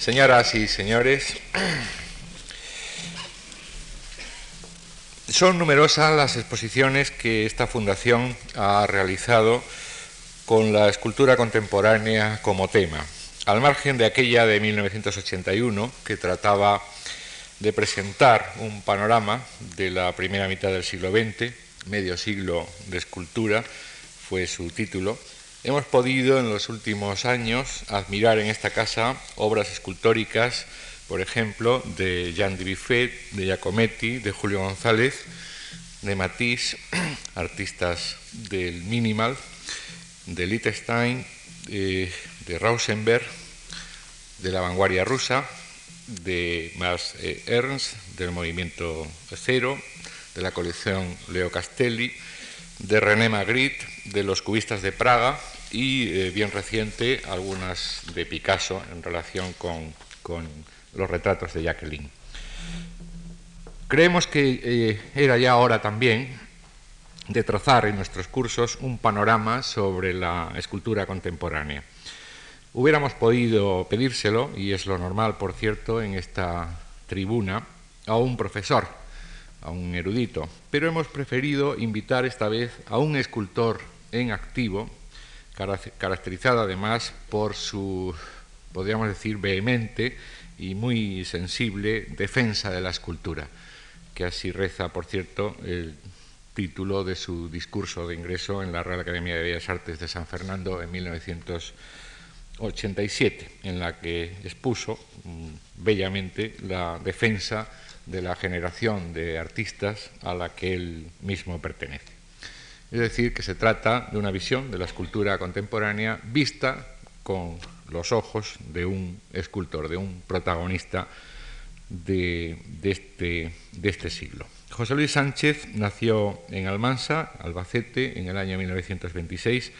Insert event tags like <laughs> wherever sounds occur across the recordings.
Señoras y señores, son numerosas las exposiciones que esta fundación ha realizado con la escultura contemporánea como tema, al margen de aquella de 1981 que trataba de presentar un panorama de la primera mitad del siglo XX, medio siglo de escultura, fue su título, hemos podido en los últimos años admirar en esta casa obras escultóricas, por ejemplo, de Jean Dubuffet, de Giacometti, de Julio González, de Matisse, <clears throat> artistas del minimal, de Liechtenstein, de, de Rauschenberg, de la vanguardia rusa, de Mars eh, Ernst, del movimiento cero, de la colección Leo Castelli, de René Magritte, de los cubistas de Praga y, eh, bien reciente, algunas de Picasso en relación con, con los retratos de Jacqueline. Creemos que eh, era ya hora también de trazar en nuestros cursos un panorama sobre la escultura contemporánea. Hubiéramos podido pedírselo, y es lo normal, por cierto, en esta tribuna, a un profesor, a un erudito, pero hemos preferido invitar esta vez a un escultor en activo, caracterizado además por su, podríamos decir, vehemente y muy sensible defensa de la escultura, que así reza, por cierto, el título de su discurso de ingreso en la Real Academia de Bellas Artes de San Fernando en 1987, en la que expuso mm, bellamente la defensa de la generación de artistas a la que él mismo pertenece. Es decir, que se trata de una visión de la escultura contemporánea vista con los ojos de un escultor, de un protagonista de, este, este siglo. José Luis Sánchez nació en Almansa, Albacete, en el año 1926.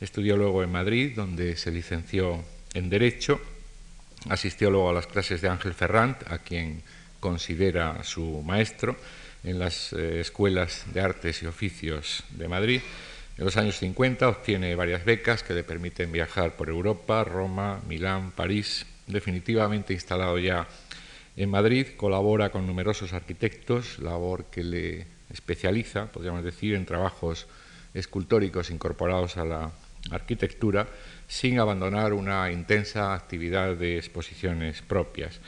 Estudió luego en Madrid, donde se licenció en Derecho. Asistió luego a las clases de Ángel Ferrand, a quien considera su maestro, en las eh, escuelas de artes y oficios de Madrid. En los años 50 obtiene varias becas que le permiten viajar por Europa, Roma, Milán, París. Definitivamente instalado ya en Madrid, colabora con numerosos arquitectos, labor que le especializa, podríamos decir, en trabajos escultóricos incorporados a la arquitectura, sin abandonar una intensa actividad de exposiciones propias.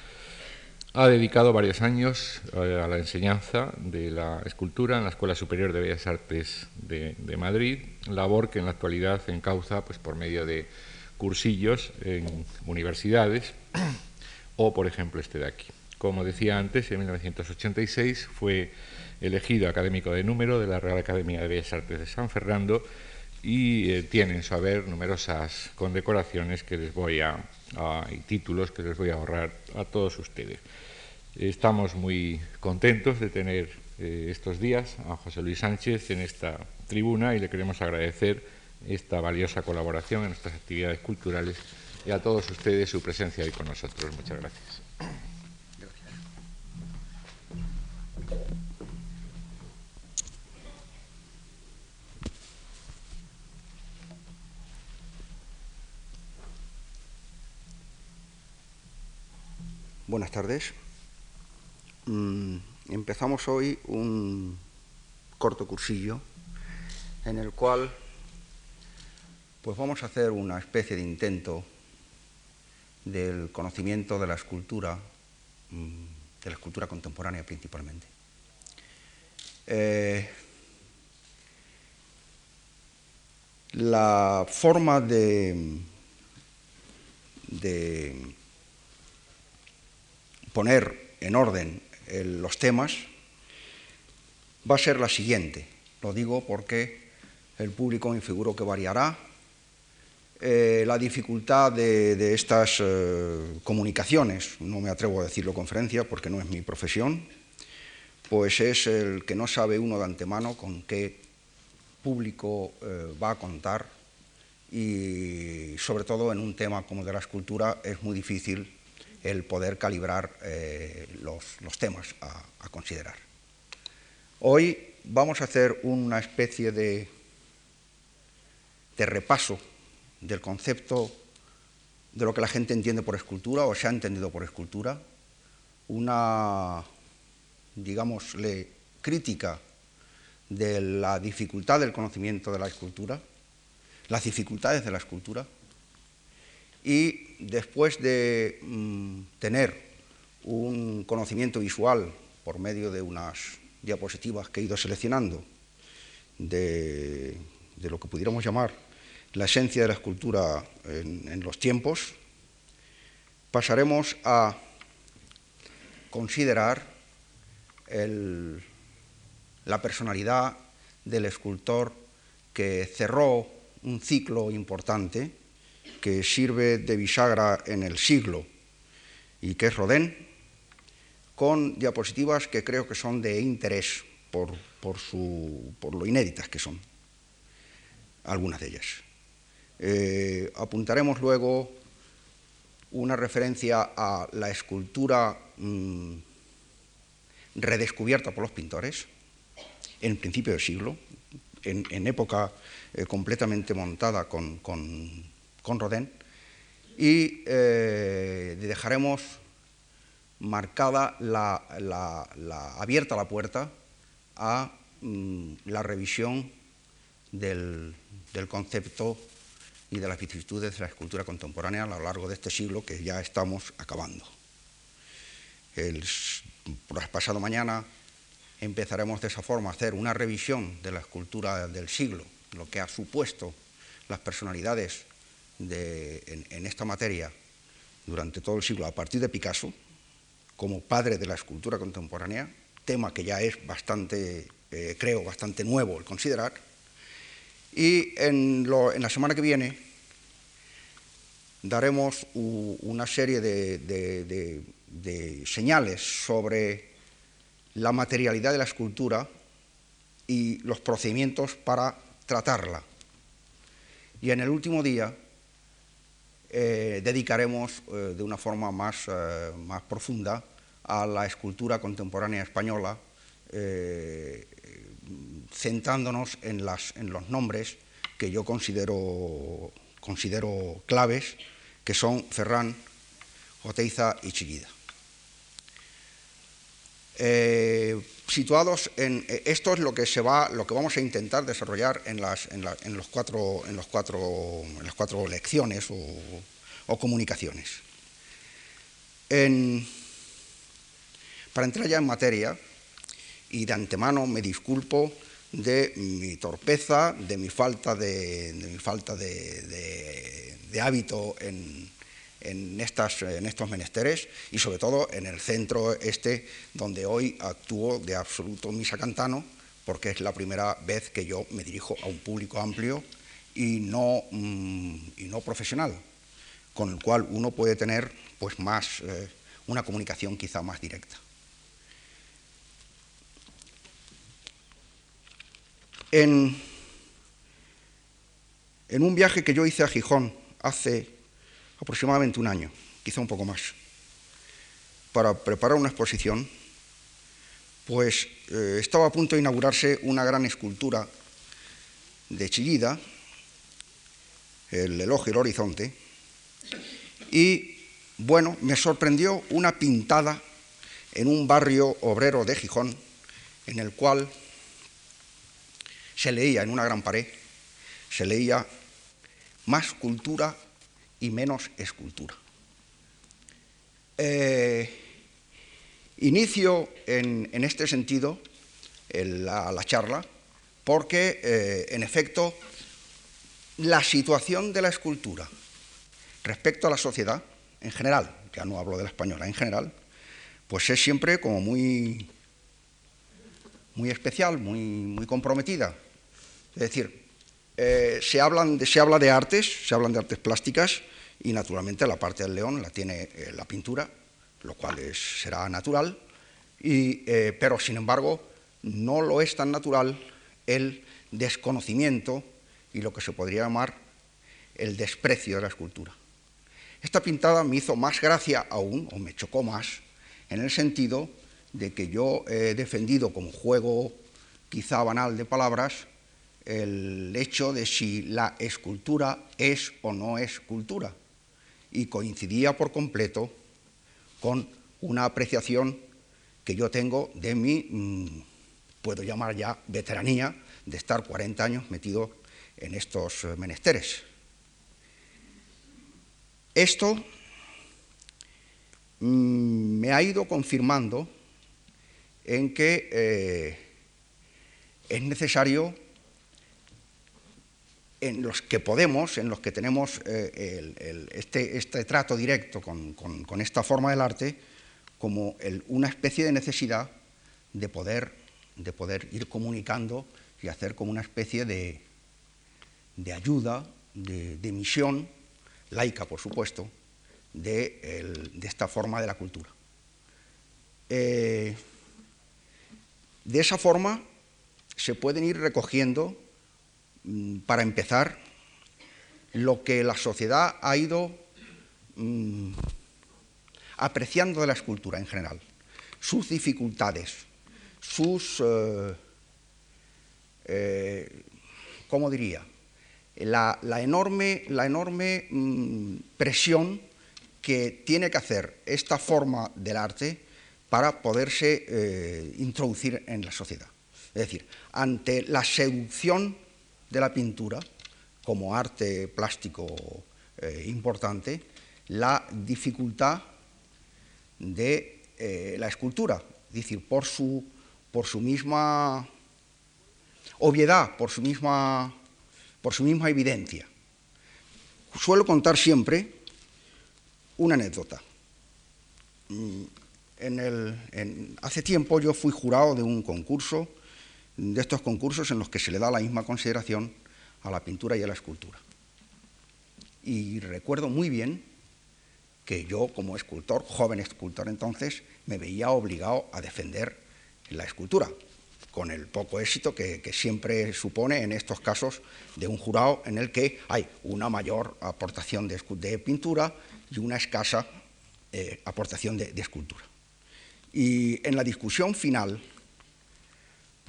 Ha dedicado varios años eh, a la enseñanza de la escultura en la Escuela Superior de Bellas Artes de, Madrid, labor que en la actualidad encauza pues, por medio de cursillos en universidades o, por ejemplo, este de aquí. Como decía antes, en 1986 fue elegido académico de número de la Real Academia de Bellas Artes de San Fernando y eh, tiene en su haber numerosas condecoraciones que les voy a, y títulos que les voy a ahorrar a todos ustedes. Estamos muy contentos de tener eh, estos días a José Luis Sánchez en esta tribuna y le queremos agradecer esta valiosa colaboración en nuestras actividades culturales y a todos ustedes su presencia hoy con nosotros. Muchas gracias. Buenas tardes. Mm, empezamos hoy un corto cursillo en el cual pues vamos a hacer una especie de intento del conocimiento de la escultura, mm, de la escultura contemporánea principalmente. Eh, la forma de, de poner en orden los temas va a ser la siguiente. Lo digo porque el público me figuro que variará. Eh, la dificultad de, estas eh, comunicaciones, no me atrevo a decirlo conferencia porque no es mi profesión, pues es el que no sabe uno de antemano con qué público eh, va a contar y sobre todo en un tema como de la escultura es muy difícil el poder calibrar eh, los, temas a, considerar. Hoy vamos a hacer una especie de, repaso del concepto de lo que la gente entiende por escultura o se ha entendido por escultura, una, digámosle, crítica de la dificultad del conocimiento de la escultura, las dificultades de la escultura, y después de mm, tener un conocimiento visual por medio de unas diapositivas que he ido seleccionando de, lo que pudiéramos llamar la esencia de la escultura en, los tiempos, pasaremos a considerar la personalidad del escultor que cerró un ciclo importante que sirve de bisagra en el siglo y que es Rodin, con diapositivas que creo que son de interés por, lo inéditas que son, algunas de ellas. Eh, apuntaremos luego una referencia a la escultura mm, redescubierta por los pintores en principio del siglo, en, época eh, completamente montada con, Rodin, y eh, dejaremos marcada la, abierta la puerta a mm, la revisión del, concepto y de las vicisitudes de la escultura contemporánea a lo largo de este siglo que ya estamos acabando. El, pasado mañana empezaremos de esa forma a hacer una revisión de la escultura del siglo, lo que ha supuesto las personalidades en, esta materia durante todo el siglo a partir de Picasso, como padre de la escultura contemporánea, tema que ya es bastante, eh, creo, bastante nuevo el considerar. Y en, la semana que viene daremos una serie de, señales sobre la materialidad de la escultura y los procedimientos para tratarla. Y en el último día eh, dedicaremos eh, de una forma más, más profunda a la escultura contemporánea española, eh, centrándonos en, los nombres que yo considero, claves, que son Ferrán, Oteiza y Chillida. Eh, situados en esto es lo que se va lo que vamos a intentar desarrollar en las, los cuatro, en, los cuatro, en las cuatro lecciones o, comunicaciones. En, para entrar ya en materia, y de antemano me disculpo de mi torpeza, de mi falta de, mi falta de, hábito en, estas, en, estos menesteres y sobre todo en el centro este donde hoy actúo de absoluto misacantano porque es la primera vez que yo me dirijo a un público amplio y no, mm, y no profesional, con el cual uno puede tener pues más, eh, una comunicación quizá más directa. En, un viaje que yo hice a Gijón hace aproximadamente un año, quizá un poco más, para preparar una exposición, pues eh, estaba a punto de inaugurarse una gran escultura de Chillida, el elogio del horizonte, y bueno, me sorprendió una pintada en un barrio obrero de Gijón, en el cual se leía en una gran pared, se leía más cultura y menos escultura. Eh, inicio en, este sentido la, charla porque, eh, en efecto, la situación de la escultura respecto a la sociedad en general, ya no hablo de la española, en general, pues es siempre como muy, muy especial, muy, muy comprometida. Es decir, eh, se, hablan se habla de artes, se hablan de artes plásticas y naturalmente la parte del león la tiene eh, la pintura, lo cual será natural, eh, pero sin embargo no lo es tan natural el desconocimiento y lo que se podría llamar el desprecio de la escultura. Esta pintada me hizo más gracia aún, o me chocó más, en el sentido de que yo he defendido como juego quizá banal de palabras el hecho de si la escultura es o no es cultura. y coincidía por completo con una apreciación que yo tengo de mi, mm, puedo llamar ya veteranía, de estar 40 años metido en estos menesteres. Esto mm, me ha ido confirmando en que eh, es necesario en los que podemos, en los que tenemos eh, este, este, trato directo con, esta forma del arte, como una especie de necesidad de poder, de poder ir comunicando y hacer como una especie de, ayuda, de, misión, laica por supuesto, de, esta forma de la cultura. Eh, de esa forma se pueden ir recogiendo para empezar, lo que la sociedad ha ido mm, apreciando de la escultura en general, sus dificultades, sus, eh, eh, ¿cómo diría? La, enorme, la enorme mm, presión que tiene que hacer esta forma del arte para poderse eh, introducir en la sociedad. Es decir, ante la seducción de la pintura como arte plástico eh, importante la dificultad de eh, la escultura, es decir, por su, por su misma obviedad, por su misma, por su misma evidencia. Suelo contar siempre una anécdota. Mm, hace tiempo yo fui jurado de un concurso de estos concursos en los que se le da la misma consideración a la pintura y a la escultura. Y recuerdo muy bien que yo como escultor, joven escultor entonces, me veía obligado a defender la escultura, con el poco éxito que, siempre supone en estos casos de un jurado en el que hay una mayor aportación de, pintura y una escasa eh, aportación de escultura. Y en la discusión final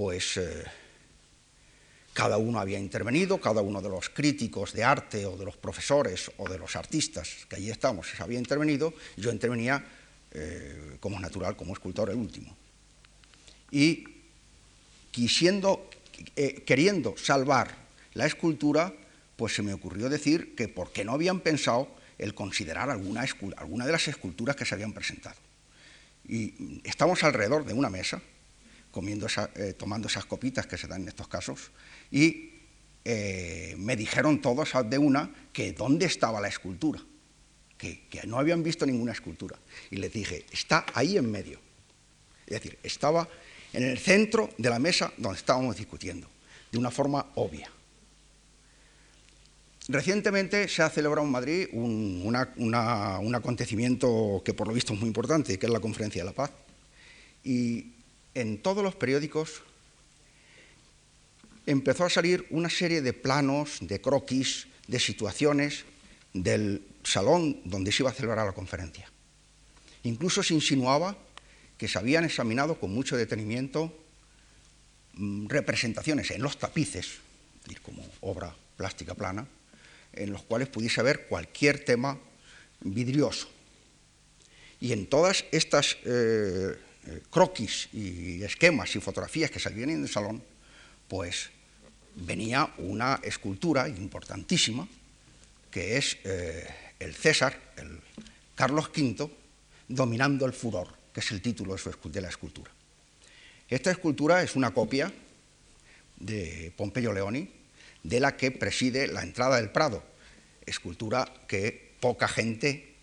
pues eh, cada uno había intervenido, cada uno de los críticos de arte o de los profesores o de los artistas que allí estamos había intervenido, yo intervenía eh, como natural, como escultor el último. Y quisiendo, eh, queriendo salvar la escultura, pues se me ocurrió decir que por qué no habían pensado el considerar alguna, alguna de las esculturas que se habían presentado. Y estamos alrededor de una mesa, comiendo eh, tomando esas copitas que se dan en estos casos, y eh, me dijeron todos de una que dónde estaba la escultura, que, no habían visto ninguna escultura. Y les dije, está ahí en medio. Es decir, estaba en el centro de la mesa donde estábamos discutiendo, de una forma obvia. Recientemente se ha celebrado en Madrid un, un, acontecimiento que por lo visto es muy importante, que es la Conferencia de la Paz. Y en todos los periódicos empezó a salir una serie de planos, de croquis, de situaciones del salón donde se iba a celebrar la conferencia. Incluso se insinuaba que se habían examinado con mucho detenimiento mm, representaciones en los tapices, como obra plástica plana, en los cuales pudiese haber cualquier tema vidrioso. Y en todas estas eh, eh, croquis y esquemas y fotografías que salían en el salón, pues venía una escultura importantísima, que es eh, el César, el Carlos V, dominando el furor, que es el título de la escultura. Esta escultura es una copia de Pompeyo Leoni, de la que preside la entrada del Prado, escultura que poca gente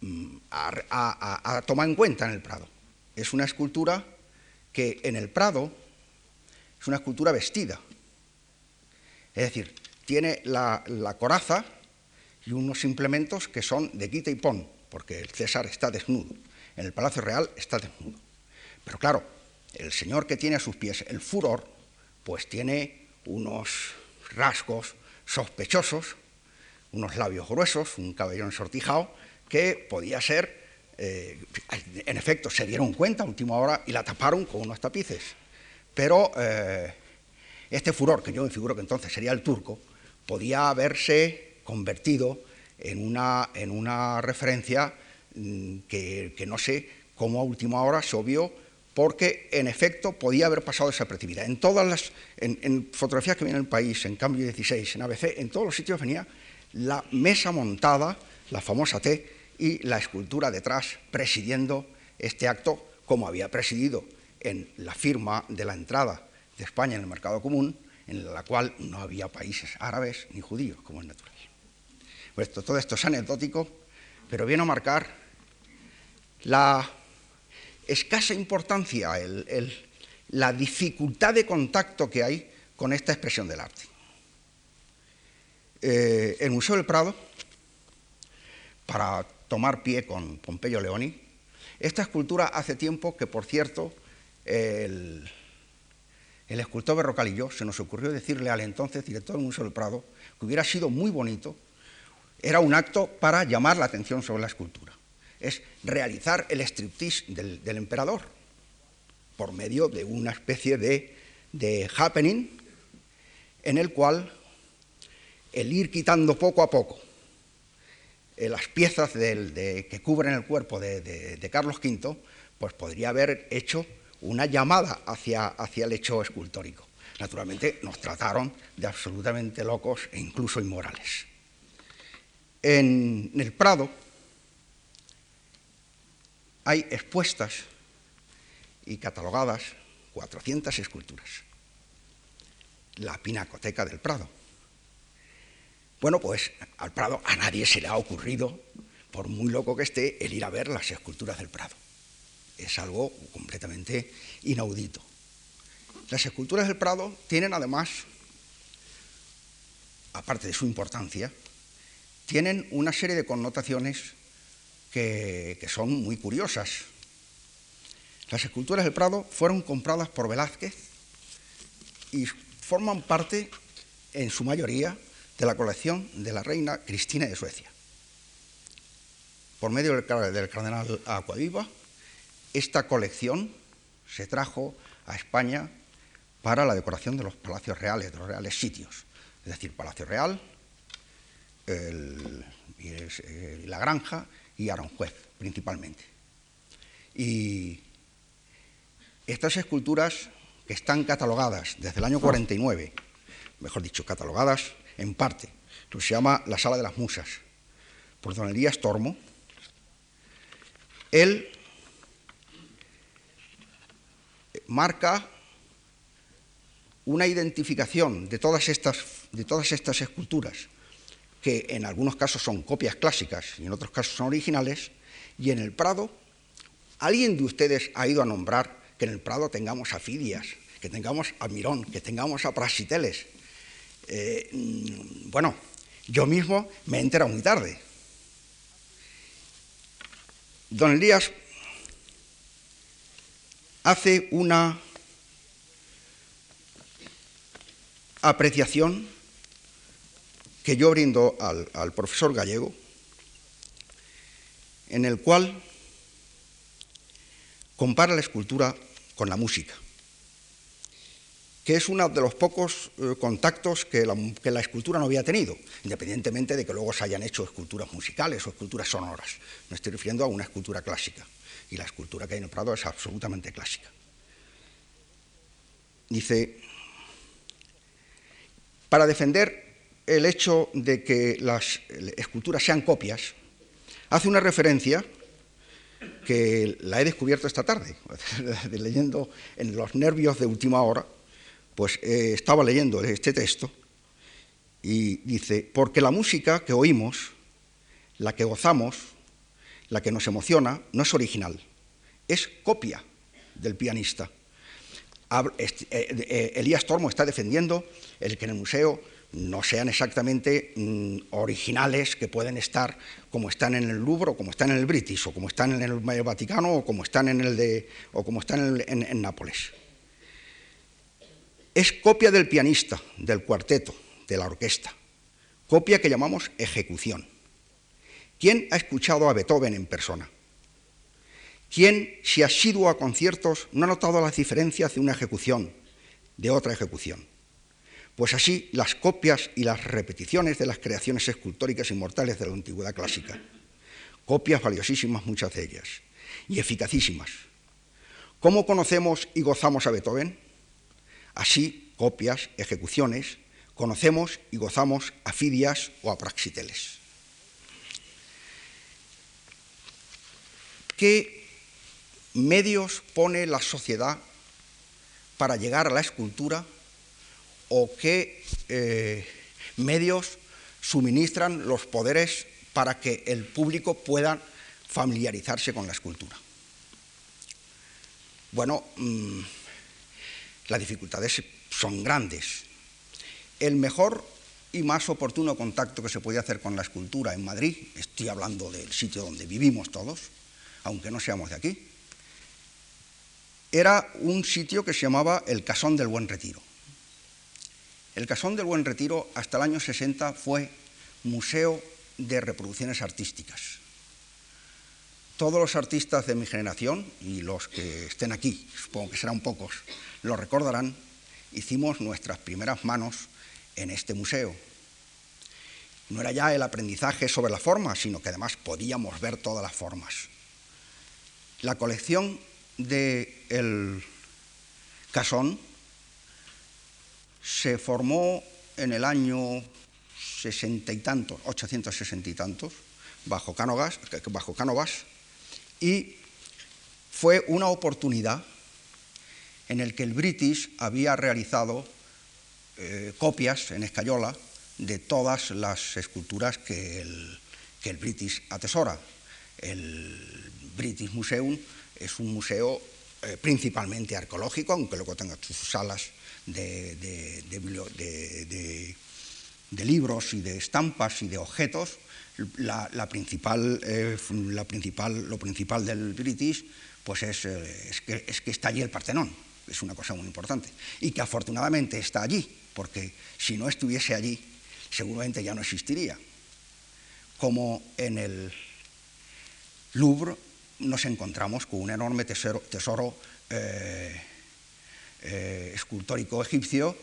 mm, ha tomado en cuenta en el Prado es una escultura que en el Prado es una escultura vestida. Es decir, tiene la, coraza y unos implementos que son de quita y pon, porque el César está desnudo. En el Palacio Real está desnudo. Pero claro, el señor que tiene a sus pies el furor, pues tiene unos rasgos sospechosos, unos labios gruesos, un cabello ensortijado, que podía ser eh, en efecto, se dieron cuenta a última hora y la taparon con unos tapices. Pero eh, este furor, que yo me figuro que entonces sería el turco, podía haberse convertido en una, en una referencia mm, que, no sé cómo a última hora se obvió, porque en efecto podía haber pasado desapercibida. En todas las en, fotografías que vienen en el país, en Cambio 16, en ABC, en todos los sitios venía la mesa montada, la famosa T, y la escultura detrás presidiendo este acto, como había presidido en la firma de la entrada de España en el mercado común, en la cual no había países árabes ni judíos, como es natural. Pues todo esto es anecdótico, pero viene a marcar la escasa importancia, la dificultad de contacto que hay con esta expresión del arte. Eh, el Museo del Prado, para tomar pie con Pompeyo Leoni, esta escultura hace tiempo que, por cierto, el, el escultor Berrocal y yo se nos ocurrió decirle al entonces director del Museo del Prado que hubiera sido muy bonito, era un acto para llamar la atención sobre la escultura. Es realizar el striptease del, emperador por medio de una especie de, happening en el cual el ir quitando poco a poco eh, las piezas que cubren el cuerpo de, de Carlos V, pues podría haber hecho una llamada hacia, hacia el hecho escultórico. Naturalmente nos trataron de absolutamente locos e incluso inmorales. En el Prado hay expuestas y catalogadas 400 esculturas. La Pinacoteca del Prado. Bueno, pues al Prado a nadie se le ha ocurrido, por muy loco que esté, el ir a ver las esculturas del Prado es algo completamente inaudito. Las esculturas del Prado tienen además, aparte de su importancia, tienen una serie de connotaciones que, son muy curiosas. Las esculturas del Prado fueron compradas por Velázquez y forman parte, en su mayoría, de la colección de la reina Cristina de Suecia. Por medio del, cardenal Acuaviva, esta colección se trajo a España para la decoración de los palacios reales, de los reales sitios, es decir, Palacio Real, eh, la Granja y Aranjuez, principalmente. Y estas esculturas que están catalogadas desde el año 49, mejor dicho, catalogadas en parte, que se llama la Sala de las Musas, por don Elías Tormo, él marca una identificación de todas estas, de todas estas esculturas, que en algunos casos son copias clásicas y en otros casos son originales, y en el Prado, ¿alguien de ustedes ha ido a nombrar que en el Prado tengamos a Fidias, que tengamos a Mirón, que tengamos a Prasiteles? Eh, mm, bueno, yo mismo me he enterado muy tarde. Don Elías hace una apreciación que yo brindo al, profesor gallego, en el cual compara la escultura con la música, que es uno de los pocos eh, contactos que la, que la, escultura no había tenido, independientemente de que luego se hayan hecho esculturas musicales o esculturas sonoras. Me estoy refiriendo a una escultura clásica y la escultura que hay en el Prado es absolutamente clásica. Dice, para defender el hecho de que las esculturas sean copias, hace una referencia que la he descubierto esta tarde, <laughs> leyendo en los nervios de última hora, pues eh, estaba leyendo este texto y dice, porque la música que oímos, la que gozamos, la que nos emociona, no es original, es copia del pianista. Eh, eh, Elías Tormo está defendiendo el que en el museo no sean exactamente mm, originales que pueden estar como están en el Louvre o como están en el British o como están en el Vaticano o como están en el de o como están en Nápoles. Es copia del pianista, del cuarteto, de la orquesta, copia que llamamos ejecución. ¿Quién ha escuchado a Beethoven en persona? ¿Quién, si ha sido a conciertos, no ha notado las diferencias de una ejecución de otra ejecución? pues así las copias y las repeticiones de las creaciones escultóricas inmortales de la antigüedad clásica. Copias valiosísimas muchas de ellas y eficacísimas. ¿Cómo conocemos y gozamos a Beethoven? Así, copias, ejecuciones, conocemos y gozamos a Fidias o a Praxiteles. ¿Qué medios pone la sociedad para llegar a la escultura o qué eh, medios suministran los poderes para que el público pueda familiarizarse con la escultura. Bueno, mm, las dificultades son grandes. El mejor y más oportuno contacto que se podía hacer con la escultura en Madrid, estoy hablando del sitio donde vivimos todos, aunque no seamos de aquí, era un sitio que se llamaba el Casón del Buen Retiro. El Casón del Buen Retiro hasta el año 60 fue museo de reproducciones artísticas. Todos los artistas de mi generación, y los que estén aquí, supongo que serán pocos, lo recordarán, hicimos nuestras primeras manos en este museo. No era ya el aprendizaje sobre la forma, sino que además podíamos ver todas las formas. La colección del el Casón se formó en el año sesenta y tantos, 860 y tantos, bajo Cánovas, bajo Cánovas, y fue una oportunidad en el que el British había realizado eh, copias en escayola de todas las esculturas que el, British atesora. El British Museum es un museo eh, principalmente arqueológico, aunque luego tenga sus salas de, libros y de estampas y de objetos. Eh, la principal, lo principal del British pues es, eh, es, que, es que está allí el Partenón, es una cosa muy importante, y que afortunadamente está allí, porque si no estuviese allí, seguramente ya no existiría. Como en el Louvre nos encontramos con un enorme tesoro, eh, escultórico egipcio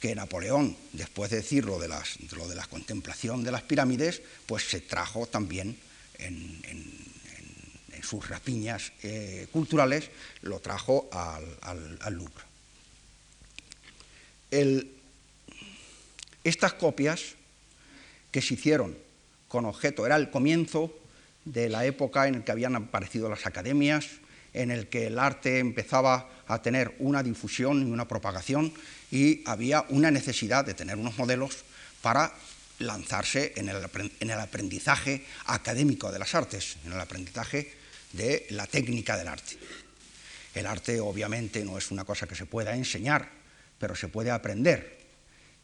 que Napoleón, después de decir lo de, las, lo de la contemplación de las pirámides, pues se trajo también en, sus rapiñas eh, culturales, lo trajo al, Louvre. estas copias que se hicieron con objeto, era el comienzo de la época en que habían aparecido las academias, en el que el arte empezaba a tener una difusión y una propagación y había una necesidad de tener unos modelos para lanzarse en el, aprendizaje académico de las artes, en el aprendizaje de la técnica del arte. El arte obviamente no es una cosa que se pueda enseñar, pero se puede aprender.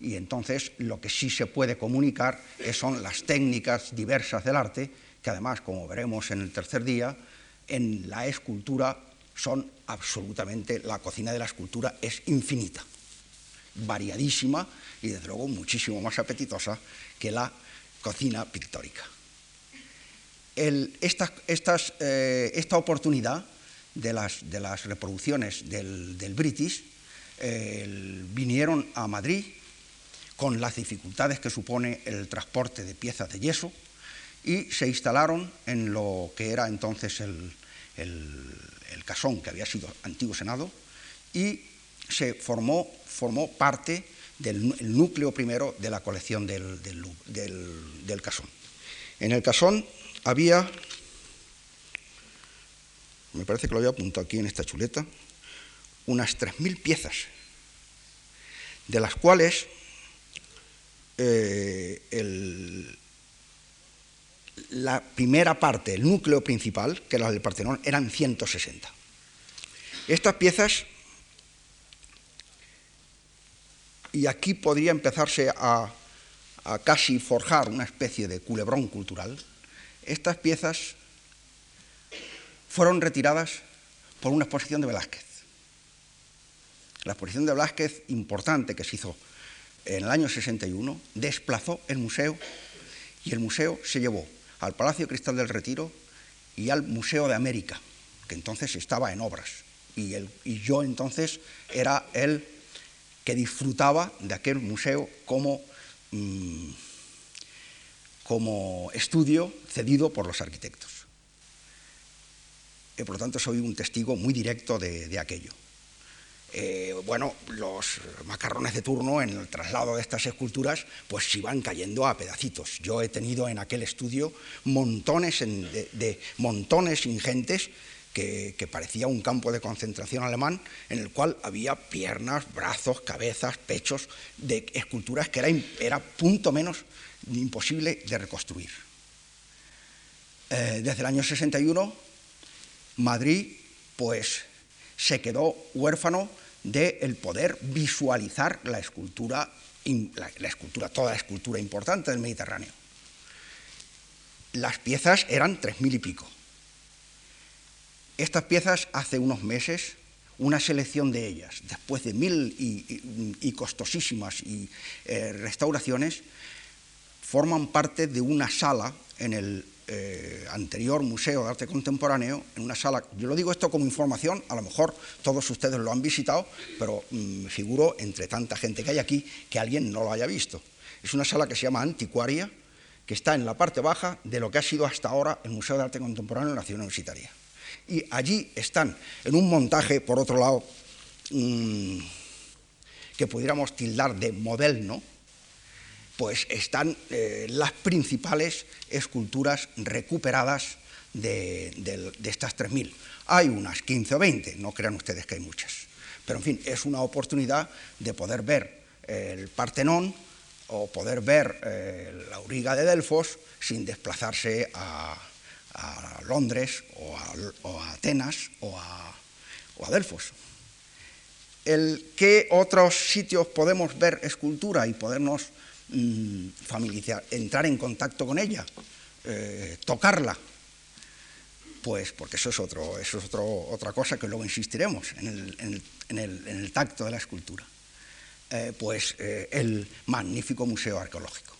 Y entonces lo que sí se puede comunicar son las técnicas diversas del arte que además, como veremos en el tercer día, en la escultura son absolutamente, la cocina de la escultura es infinita, variadísima y desde luego muchísimo más apetitosa que la cocina pictórica. Eh, esta, oportunidad de las, reproducciones del, British vinieron a Madrid con las dificultades que supone el transporte de piezas de yeso, y se instalaron en lo que era entonces el, casón, que había sido antiguo Senado, y se formó, formó parte del núcleo primero de la colección del, del, casón. En el casón había, me parece que lo había apuntado aquí en esta chuleta, unas 3.000 piezas, de las cuales eh, el, la primera parte, el núcleo principal, que era el Partenón, eran 160. Estas piezas, y aquí podría empezarse a, casi forjar una especie de culebrón cultural, estas piezas fueron retiradas por una exposición de Velázquez. La exposición de Velázquez, importante que se hizo en el año 61, desplazó el museo y el museo se llevó al Palacio Cristal del Retiro y al Museo de América, que entonces estaba en obras. Y, yo entonces era el que disfrutaba de aquel museo como, mm, como estudio cedido por los arquitectos. Y por lo tanto soy un testigo muy directo de aquello. Eh, bueno, los macarrones de turno en el traslado de estas esculturas pues iban cayendo a pedacitos. Yo he tenido en aquel estudio montones de, montones ingentes que, parecía un campo de concentración alemán en el cual había piernas, brazos, cabezas, pechos de esculturas que era, era punto menos imposible de reconstruir. Eh, desde el año 61, Madrid pues se quedó huérfano de el poder visualizar la escultura, la, escultura, toda la escultura importante del Mediterráneo. Las piezas eran tres mil y pico. Estas piezas hace unos meses, una selección de ellas, después de mil y, costosísimas y, eh, restauraciones, forman parte de una sala en el eh, anterior Museo de Arte Contemporáneo, en una sala, yo lo digo esto como información, a lo mejor todos ustedes lo han visitado, pero me mm, figuro entre tanta gente que hay aquí que alguien no lo haya visto. Es una sala que se llama Anticuaria, que está en la parte baja de lo que ha sido hasta ahora el Museo de Arte Contemporáneo en la Ciudad Universitaria. Y allí están, en un montaje, por otro lado, mm, que pudiéramos tildar de moderno, pues están eh, las principales esculturas recuperadas de, estas 3.000. Hay unas 15 o 20, no crean ustedes que hay muchas. Pero en fin, es una oportunidad de poder ver el Partenón o poder ver eh, la auriga de Delfos sin desplazarse a, Londres o a, Atenas o a, Delfos. El, ¿Qué otros sitios podemos ver escultura y podernos Mm, familiar, entrar en contacto con ella, eh, tocarla, pues porque eso es, otro, eso es otra cosa que luego insistiremos en el, en el, en el, tacto de la escultura. Eh, pues eh, el magnífico Museo Arqueológico.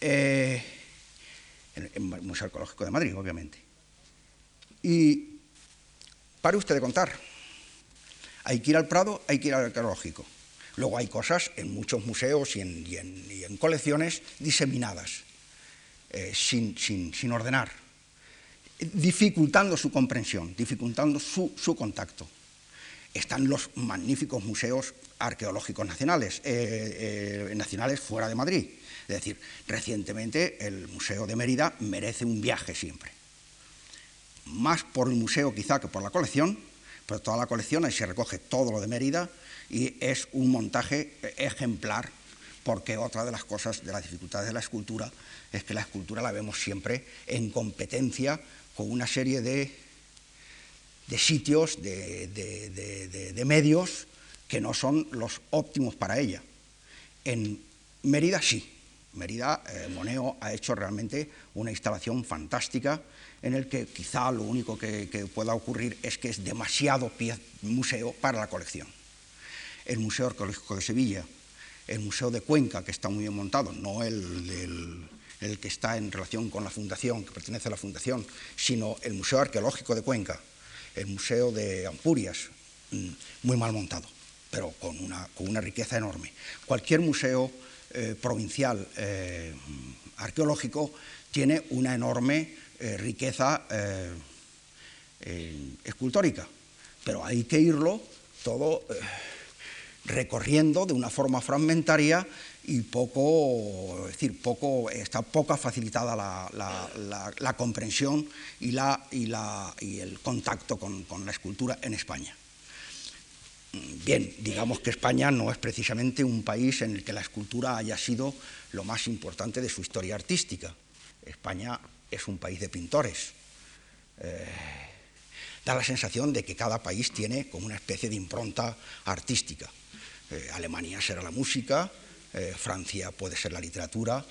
el, Museo Arqueológico de Madrid, obviamente. Y pare usted de contar. Hay que ir al Prado, hay que ir al arqueológico. Luego hay cosas en muchos museos y en, colecciones diseminadas, eh, sin, ordenar, dificultando su comprensión, dificultando su, contacto. Están los magníficos museos arqueológicos nacionales, eh, eh, nacionales fuera de Madrid. Es decir, recientemente el Museo de Mérida merece un viaje siempre. Más por el museo quizá que por la colección, pero toda la colección ahí se recoge todo lo de Mérida y es un montaje ejemplar porque otra de las cosas, de las dificultades de la escultura, es que la escultura la vemos siempre en competencia con una serie de, de sitios, de, medios que no son los óptimos para ella. En Mérida sí, Mérida, eh, Moneo ha hecho realmente una instalación fantástica en el que quizá lo único que, que pueda ocurrir es que es demasiado museo para la colección el Museo Arqueológico de Sevilla, el Museo de Cuenca, que está muy bien montado, no el, el, que está en relación con la fundación, que pertenece a la fundación, sino el Museo Arqueológico de Cuenca, el Museo de Ampurias, mm, muy mal montado, pero con una, con una riqueza enorme. Cualquier museo eh, provincial eh, arqueológico tiene una enorme eh, riqueza escultórica, pero hay que irlo todo recorriendo de una forma fragmentaria y poco, es decir, poco, está poco facilitada la, comprensión y, la, y, y, el contacto con, la escultura en España. Bien, digamos que España no es precisamente un país en el que la escultura haya sido lo más importante de su historia artística. España es un país de pintores. Eh, da la sensación de que cada país tiene como una especie de impronta artística. Eh, Alemania será la música, eh, Francia puede ser la literatura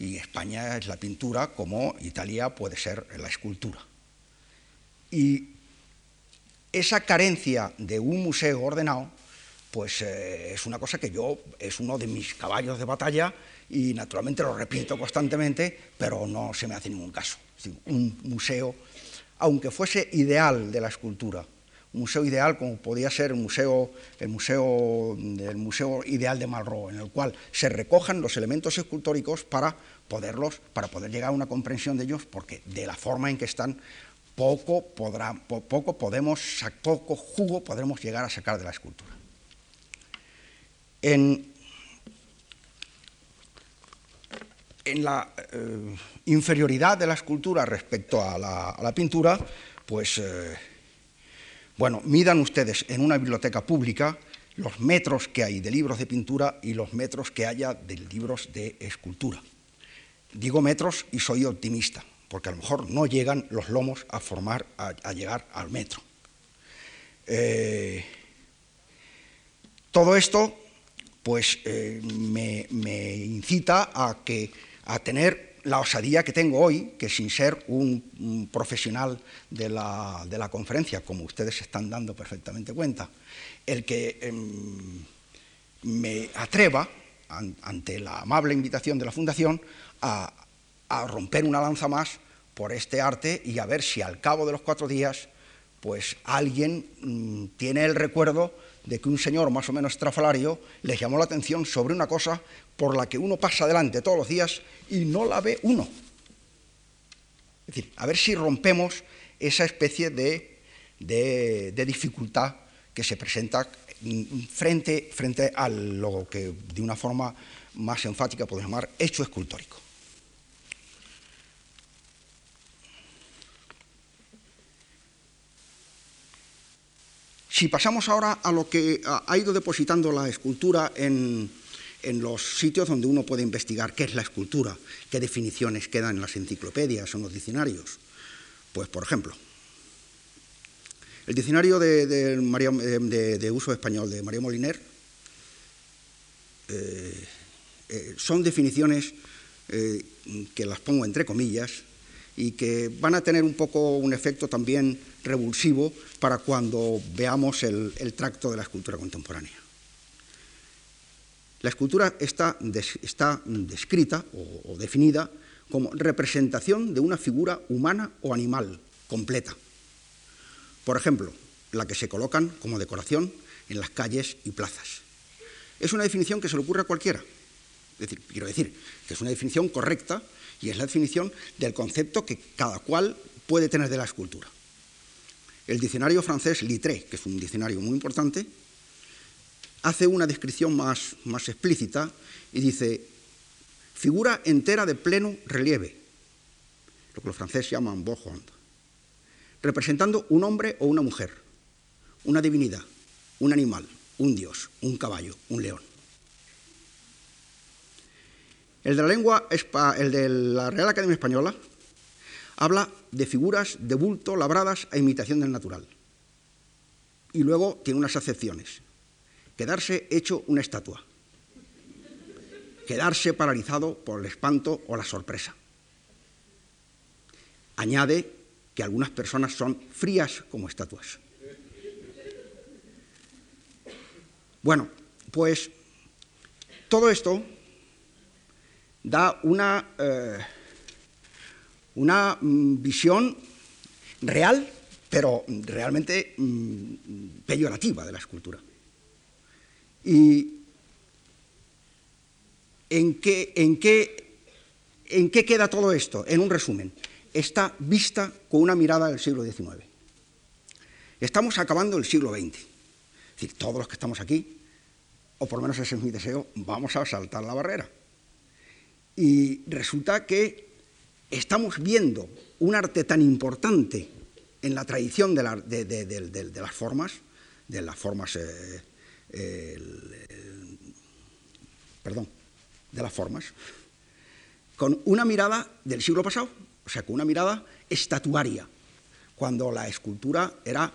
y España es la pintura, como Italia puede ser la escultura. Y esa carencia de un museo ordenado, pues eh, es una cosa que yo, es uno de mis caballos de batalla y naturalmente lo repito constantemente, pero no se me hace ningún caso. un museo, aunque fuese ideal de la escultura, museo ideal como podía ser el museo, el museo, el museo ideal de Malraux, en el cual se recojan los elementos escultóricos para poderlos, para poder llegar a una comprensión de ellos, porque de la forma en que están, poco, podrá, poco podemos, poco jugo podremos llegar a sacar de la escultura. En, en la eh, inferioridad de la escultura respecto a la, pintura, pues, eh, bueno, midan ustedes en una biblioteca pública los metros que hay de libros de pintura y los metros que haya de libros de escultura. Digo metros y soy optimista, porque a lo mejor no llegan los lomos a formar, a, llegar al metro. Eh, todo esto, pues, eh, me, incita a, que, a tener la osadía que tengo hoy, que sin ser un, profesional de la, conferencia, como ustedes se están dando perfectamente cuenta, el que em, me atreva, ante la amable invitación de la Fundación, a, romper una lanza más por este arte y a ver si al cabo de los cuatro días pues alguien mm, tiene el recuerdo de que un señor más o menos estrafalario les llamó la atención sobre una cosa por la que uno pasa adelante todos los días y no la ve uno. Es decir, a ver si rompemos esa especie de, de dificultad que se presenta frente, frente a lo que de una forma más enfática podemos llamar hecho escultórico. Si pasamos ahora a lo que ha ido depositando la escultura en, en, los sitios donde uno puede investigar qué es la escultura, qué definiciones quedan en las enciclopedias o en los diccionarios, pues por ejemplo, el diccionario de, uso español de María Moliner eh, eh, son definiciones eh, que las pongo entre comillas y que van a tener un poco un efecto también revulsivo para cuando veamos el, tracto de la escultura contemporánea. La escultura está, descrita o definida como representación de una figura humana o animal completa por ejemplo, la que se colocan como decoración en las calles y plazas. Es una definición que se le ocurre a cualquiera. quiero decir que es una definición correcta y es la definición del concepto que cada cual puede tener de la escultura. El diccionario francés Littré, que es un diccionario muy importante, hace una descripción más, más explícita y dice, figura entera de pleno relieve, lo que los franceses llaman beau representando un hombre o una mujer, una divinidad, un animal, un dios, un caballo, un león. El de la lengua, el de la Real Academia Española, habla de figuras de bulto labradas a imitación del natural. Y luego tiene unas acepciones. Quedarse hecho una estatua. Quedarse paralizado por el espanto o la sorpresa. Añade que algunas personas son frías como estatuas. Bueno, pues todo esto da una, eh, una mm, visión real, pero realmente mm, peyorativa de la escultura. ¿Y en qué, en, qué, en qué queda todo esto? En un resumen está vista con una mirada del siglo XIX. Estamos acabando el siglo XX. Es decir, todos los que estamos aquí, o por lo menos ese es mi deseo, vamos a saltar la barrera. Y resulta que estamos viendo un arte tan importante en la tradición de, las formas, de las formas, eh, perdón, de las formas, con una mirada del siglo pasado o sea, con una mirada estatuaria, cuando la escultura era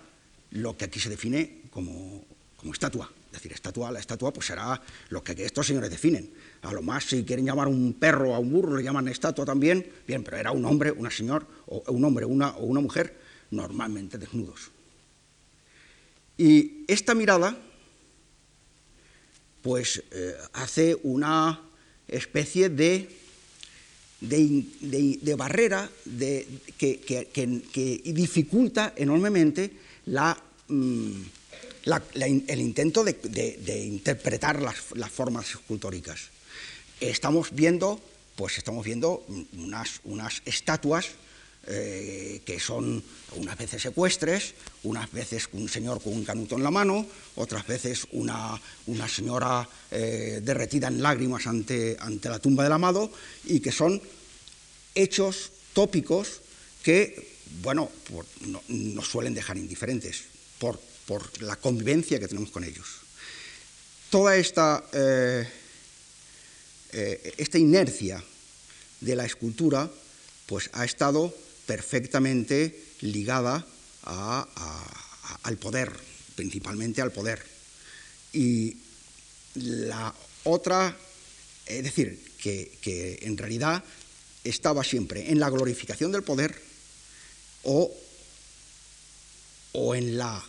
lo que aquí se define como, estatua. Es decir, estatua, la estatua pues será lo que estos señores definen. A lo más, si quieren llamar un perro a un burro, le llaman estatua también, bien, pero era un hombre, una señora, o un hombre una, o una mujer, normalmente desnudos. Y esta mirada, pues eh, hace una especie de de, barrera que, dificulta enormemente la mm, el intento de, interpretar las, formas escultóricas. Estamos viendo, pues estamos viendo unas, unas estatuas eh, que son unas veces secuestres, unas veces un señor con un canuto en la mano, otras veces una, una señora eh, derretida en lágrimas ante, ante la tumba del amado, y que son hechos tópicos que, bueno, nos suelen dejar indiferentes por, por, la convivencia que tenemos con ellos. Toda esta, eh, esta inercia de la escultura pues ha estado perfectamente ligada al poder, principalmente al poder. Y la otra, es decir, que, en realidad estaba siempre en la glorificación del poder o, o en, la,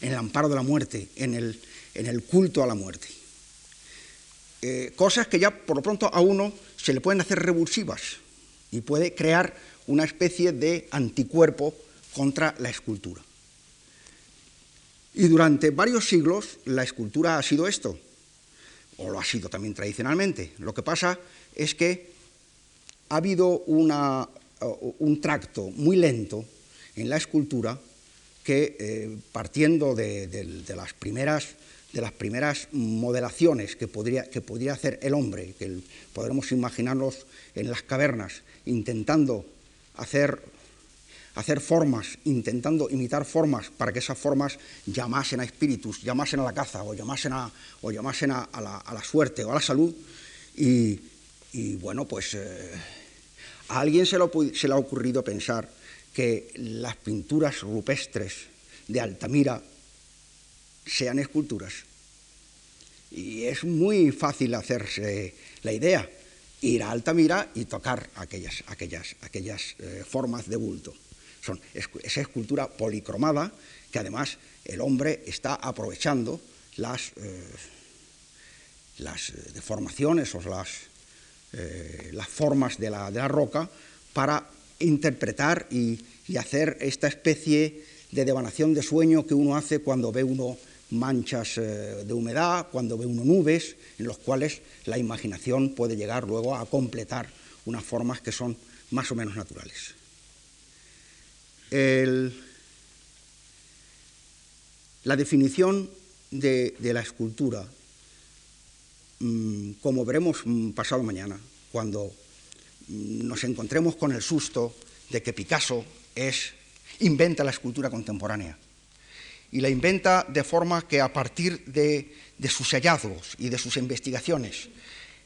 en el amparo de la muerte, en el, en el culto a la muerte. Eh, cosas que ya por lo pronto a uno se le pueden hacer revulsivas, y puede crear una especie de anticuerpo contra la escultura. Y durante varios siglos la escultura ha sido esto, o lo ha sido también tradicionalmente. Lo que pasa es que ha habido un tracto muy lento en la escultura que, eh, partiendo de, las primeras, de las primeras modelaciones que podría, que podría hacer el hombre, que podremos imaginarlos en las cavernas, intentando hacer, hacer formas, intentando imitar formas para que esas formas llamasen a espíritus, llamasen a la caza o llamasen a, o llamasen a, la, suerte o a la salud. Y, bueno, pues eh, a alguien se, se le ha ocurrido pensar que las pinturas rupestres de Altamira sean esculturas. Y es muy fácil hacerse la idea ir a Altamira y tocar aquellas, aquellas, aquellas eh, formas de bulto. Son esa escultura policromada que además el hombre está aprovechando las, eh, las eh, deformaciones o las, las formas de la, de la, roca para interpretar y, y hacer esta especie de devanación de sueño que uno hace cuando ve uno manchas eh, de humedad, cuando ve uno nubes, en los cuales la imaginación puede llegar luego a completar unas formas que son más o menos naturales. la definición de, la escultura, mm, como veremos mm, pasado mañana, cuando mm, nos encontremos con el susto de que Picasso es, inventa la escultura contemporánea y la inventa de forma que a partir de, sus hallazgos y de sus investigaciones,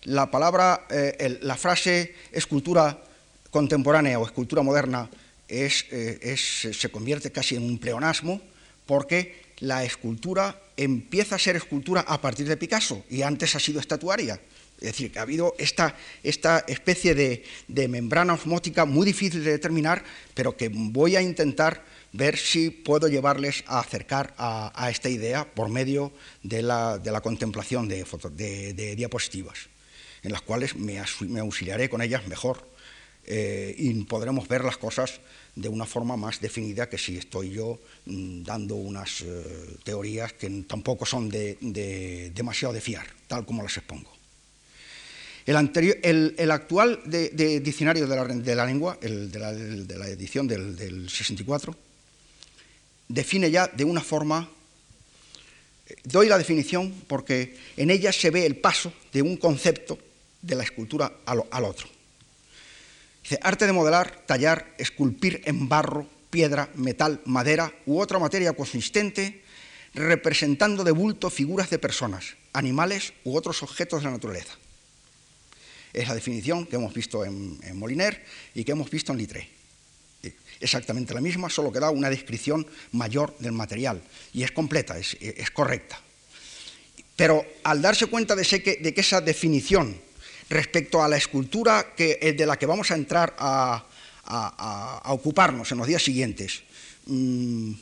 la palabra, eh, la frase escultura contemporánea o escultura moderna eh, se convierte casi en un pleonasmo porque la escultura empieza a ser escultura a partir de Picasso y antes ha sido estatuaria. Es decir, que ha habido esta, esta especie de, de membrana osmótica muy difícil de determinar, pero que voy a intentar ver si puedo llevarles a acercar a, esta idea por medio de la, contemplación de, de, diapositivas, en las cuales me, auxiliaré con ellas mejor eh, y podremos ver las cosas de una forma más definida que si estoy yo mm, dando unas eh, teorías que tampoco son de, demasiado de fiar, tal como las expongo. El, anterior, el, actual diccionario de la, lengua, el de la, edición del, del 64, define ya de una forma, doy la definición porque en ella se ve el paso de un concepto de la escultura al, otro. Dice, arte de modelar, tallar, esculpir en barro, piedra, metal, madera u otra materia consistente, representando de bulto figuras de personas, animales u otros objetos de la naturaleza. Es la definición que hemos visto en, en Moliner y que hemos visto en Littré exactamente la misma, solo que da una descripción mayor del material y es completa, es, correcta. Pero al darse cuenta de, que, esa definición respecto a la escultura eh, de la que vamos a entrar a, ocuparnos en los días siguientes, mm,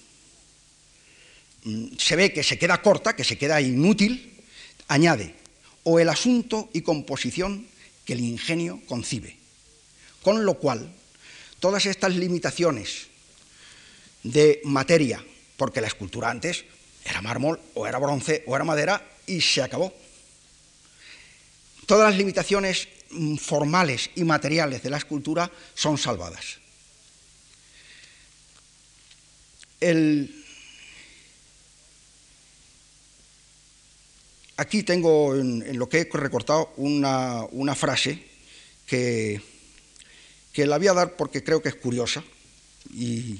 mm, se ve que se queda corta, que se queda inútil, añade, o el asunto y composición que el ingenio concibe. Con lo cual, todas estas limitaciones de materia, porque la escultura antes era mármol o era bronce o era madera y se acabó. Todas las limitaciones mm, formales y materiales de la escultura son salvadas. Aquí tengo en, lo que he recortado una, frase que, que, la voy a dar porque creo que es curiosa y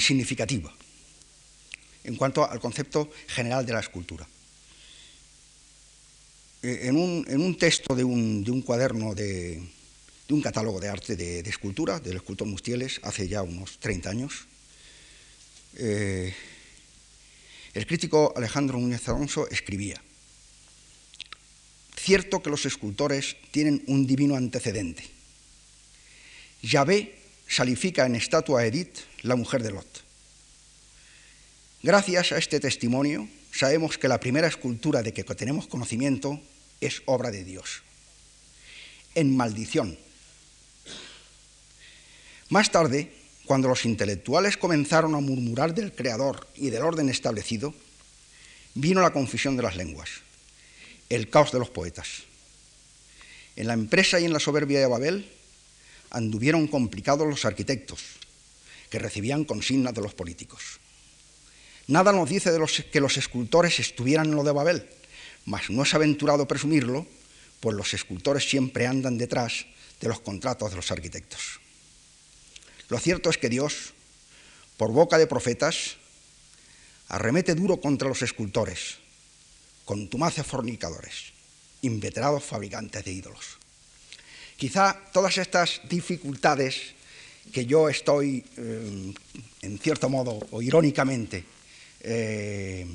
significativa en cuanto al concepto general de la escultura. Eh, en un, texto de un, cuaderno de, un catálogo de arte de, escultura del escultor Mustieles hace ya unos 30 años, eh, el crítico Alejandro Núñez Alonso escribía, cierto que los escultores tienen un divino antecedente. Yahvé salifica en estatua a Edith, la mujer de Lot. Gracias a este testimonio, sabemos que la primera escultura de que tenemos conocimiento es obra de Dios. En maldición. Más tarde, cuando los intelectuales comenzaron a murmurar del Creador y del orden establecido, vino la confusión de las lenguas, el caos de los poetas. En la empresa y en la soberbia de Babel anduvieron complicados los arquitectos, que recibían consignas de los políticos. Nada nos dice de los, que los escultores estuvieran en lo de Babel, mas no es aventurado presumirlo, pues los escultores siempre andan detrás de los contratos de los arquitectos. Lo cierto es que Dios, por boca de profetas, arremete duro contra los escultores, contumaces fornicadores, inveterados fabricantes de ídolos. Quizá todas estas dificultades que yo estoy, eh, en cierto modo o irónicamente, eh,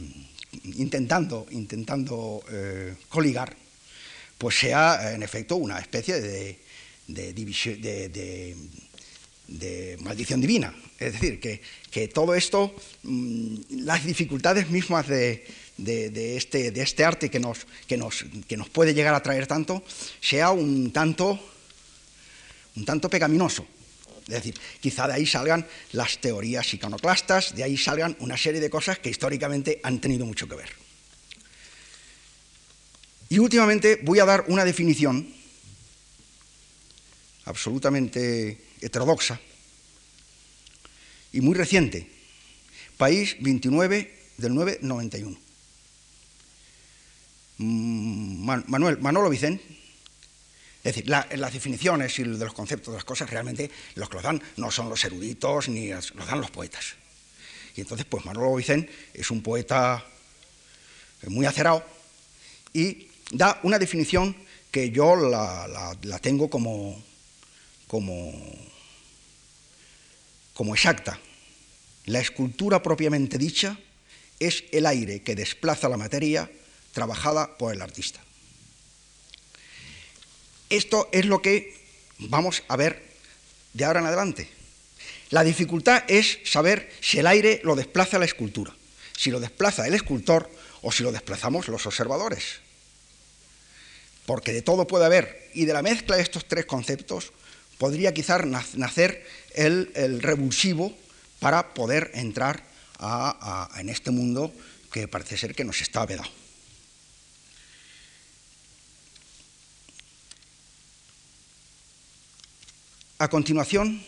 intentando, intentando eh, coligar, pues sea en efecto una especie de, maldición divina. Es decir, que, todo esto, mm, las dificultades mismas de, este, de este arte que nos, que, nos, que nos puede llegar a traer tanto, sea un tanto, un tanto pecaminoso. Es decir, quizá de ahí salgan las teorías iconoclastas, de ahí salgan una serie de cosas que históricamente han tenido mucho que ver. Y últimamente voy a dar una definición absolutamente heterodoxa y muy reciente. País 29 del 991. Mm, Manuel, Manolo Vicente es decir, las definiciones y de los conceptos de las cosas realmente los que los dan no son los eruditos ni los, dan los poetas. Y entonces, pues Manolo Vicen es un poeta muy acerado y da una definición que yo la, tengo como, como, como exacta. La escultura propiamente dicha es el aire que desplaza la materia trabajada por el artista. Esto es lo que vamos a ver de ahora en adelante. La dificultad es saber si el aire lo desplaza la escultura, si lo desplaza el escultor o si lo desplazamos los observadores. Porque de todo puede haber, y de la mezcla de estos tres conceptos podría quizás nacer el, revulsivo para poder entrar en este mundo que parece ser que nos está vedado. A continuación,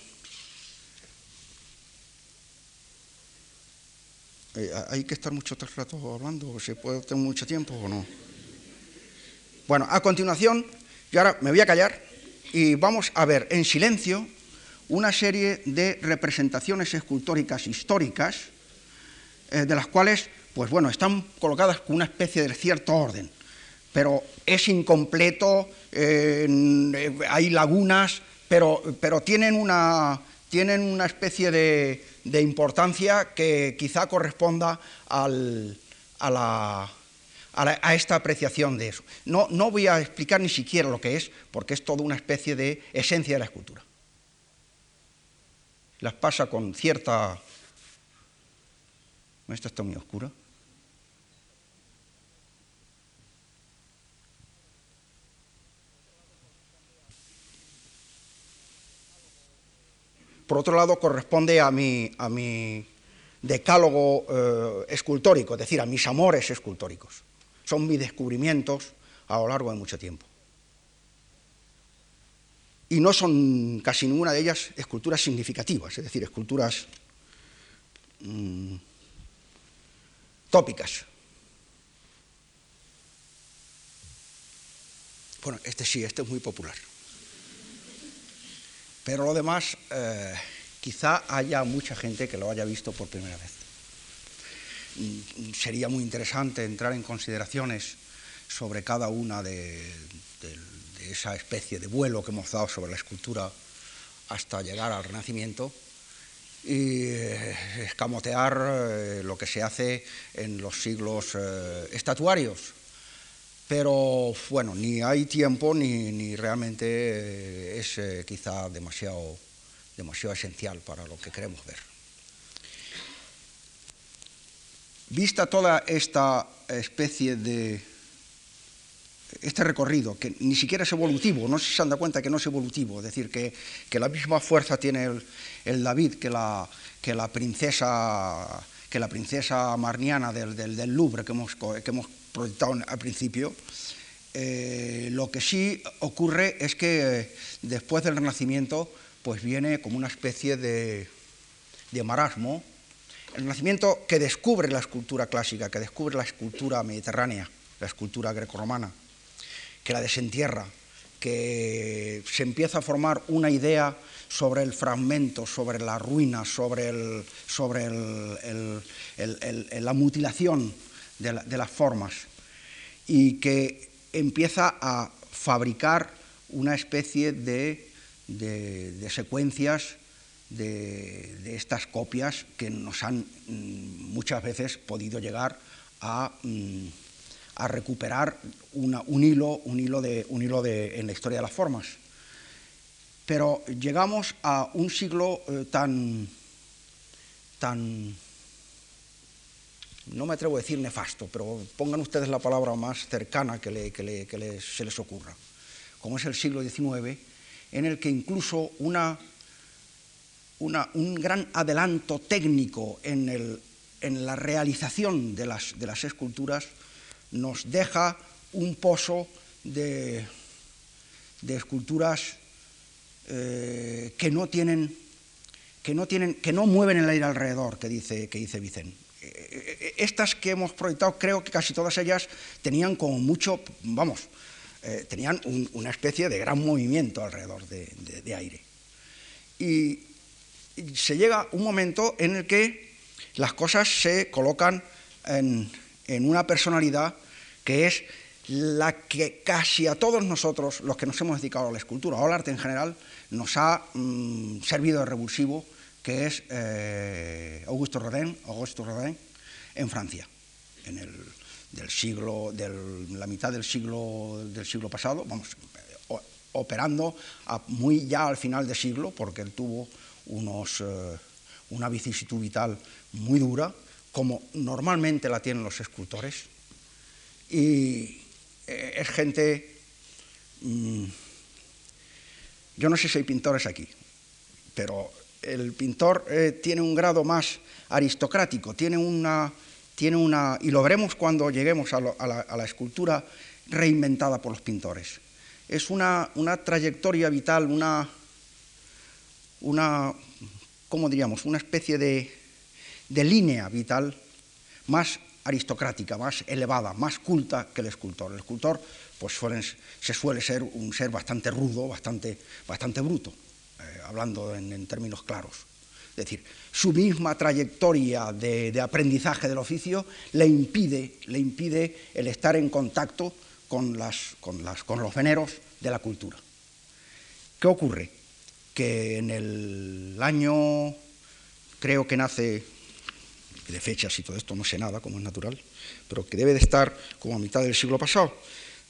eh, ¿hay que estar mucho rato hablando? ¿Se puede tener mucho tiempo o no? Bueno, a continuación, yo ahora me voy a callar y vamos a ver en silencio una serie de representaciones escultóricas históricas, eh, de las cuales, pues bueno, están colocadas con una especie de cierto orden, pero es incompleto, eh, hay lagunas, pero, tienen, una, tienen una especie de, importancia que quizá corresponda a, esta apreciación de eso. No, no voy a explicar ni siquiera lo que es, porque es toda una especie de esencia de la escultura. Las pasa con cierta... Esta está muy oscura. Por otro lado, corresponde a mi, a mi decálogo eh, escultórico, es decir, a mis amores escultóricos. Son mis descubrimientos a lo largo de mucho tiempo. Y no son casi ninguna de ellas esculturas significativas, es decir, esculturas mm, tópicas. Bueno, este sí, este es muy popular. Pero lo demás, eh, quizá haya mucha gente que lo haya visto por primera vez. Mm, sería muy interesante entrar en consideraciones sobre cada una de, esa especie de vuelo que hemos dado sobre la escultura hasta llegar al Renacimiento y eh, escamotear eh, lo que se hace en los siglos estatuarios pero bueno, ni hay tiempo ni, realmente eh, es eh, quizá demasiado, demasiado esencial para lo que queremos ver. Vista toda esta especie de este recorrido, que ni siquiera es evolutivo, no se han dado cuenta que no es evolutivo, es decir, que, la misma fuerza tiene el, David que la, que la princesa que la princesa marniana del, del, Louvre que hemos, que hemos proyectado al principio, eh, lo que sí ocurre es que eh, después del Renacimiento pues viene como una especie de, de marasmo. El Renacimiento que descubre la escultura clásica, que descubre la escultura mediterránea, la escultura grecorromana, que la desentierra, que se empieza a formar una idea sobre el fragmento, sobre la ruina, sobre, el, sobre la mutilación de, las formas y que empieza a fabricar una especie de, secuencias de, estas copias que nos han mm, muchas veces podido llegar a, mm, recuperar un hilo, un hilo, de, un hilo de, en la historia de las formas. Pero llegamos a un siglo eh, tan, tan no me atrevo a decir nefasto, pero pongan ustedes la palabra más cercana que, se les ocurra, como es el siglo XIX, en el que incluso una, un gran adelanto técnico en, la realización de las, esculturas nos deja un pozo de, esculturas eh, que no tienen que no, tienen, que no mueven el aire alrededor, que dice, que dice Vicente estas que hemos proyectado, creo que casi todas ellas tenían como mucho, vamos, eh, tenían una especie de gran movimiento alrededor de, aire. Y, se llega un momento en el que las cosas se colocan en, una personalidad que es la que casi a todos nosotros, los que nos hemos dedicado a la escultura o al arte en general, nos ha mm, servido de revulsivo, que es eh, Augusto Rodin, Augusto Rodin, en Francia, en el del siglo, la mitad del siglo, del siglo pasado, vamos, operando muy ya al final del siglo, porque él tuvo unos, eh, una vicisitud vital muy dura, como normalmente la tienen los escultores, y eh, es gente, mm, yo no sé si hay pintores aquí, pero el pintor eh, tiene un grado más aristocrático, tiene una, tiene una, y lo veremos cuando lleguemos a, la, escultura reinventada por los pintores. Es una, trayectoria vital, una, una, ¿cómo diríamos?, una especie de, línea vital más aristocrática, más elevada, más culta que el escultor. El escultor pues se suele ser un ser bastante rudo, bastante, bastante bruto, eh, hablando en términos claros. Es decir, su misma trayectoria de, aprendizaje del oficio le impide, le impide el estar en contacto con, los veneros de la cultura. ¿Qué ocurre? Que en el año, creo que nace, de fechas y todo esto no sé nada, como es natural, pero que debe de estar como a mitad del siglo pasado,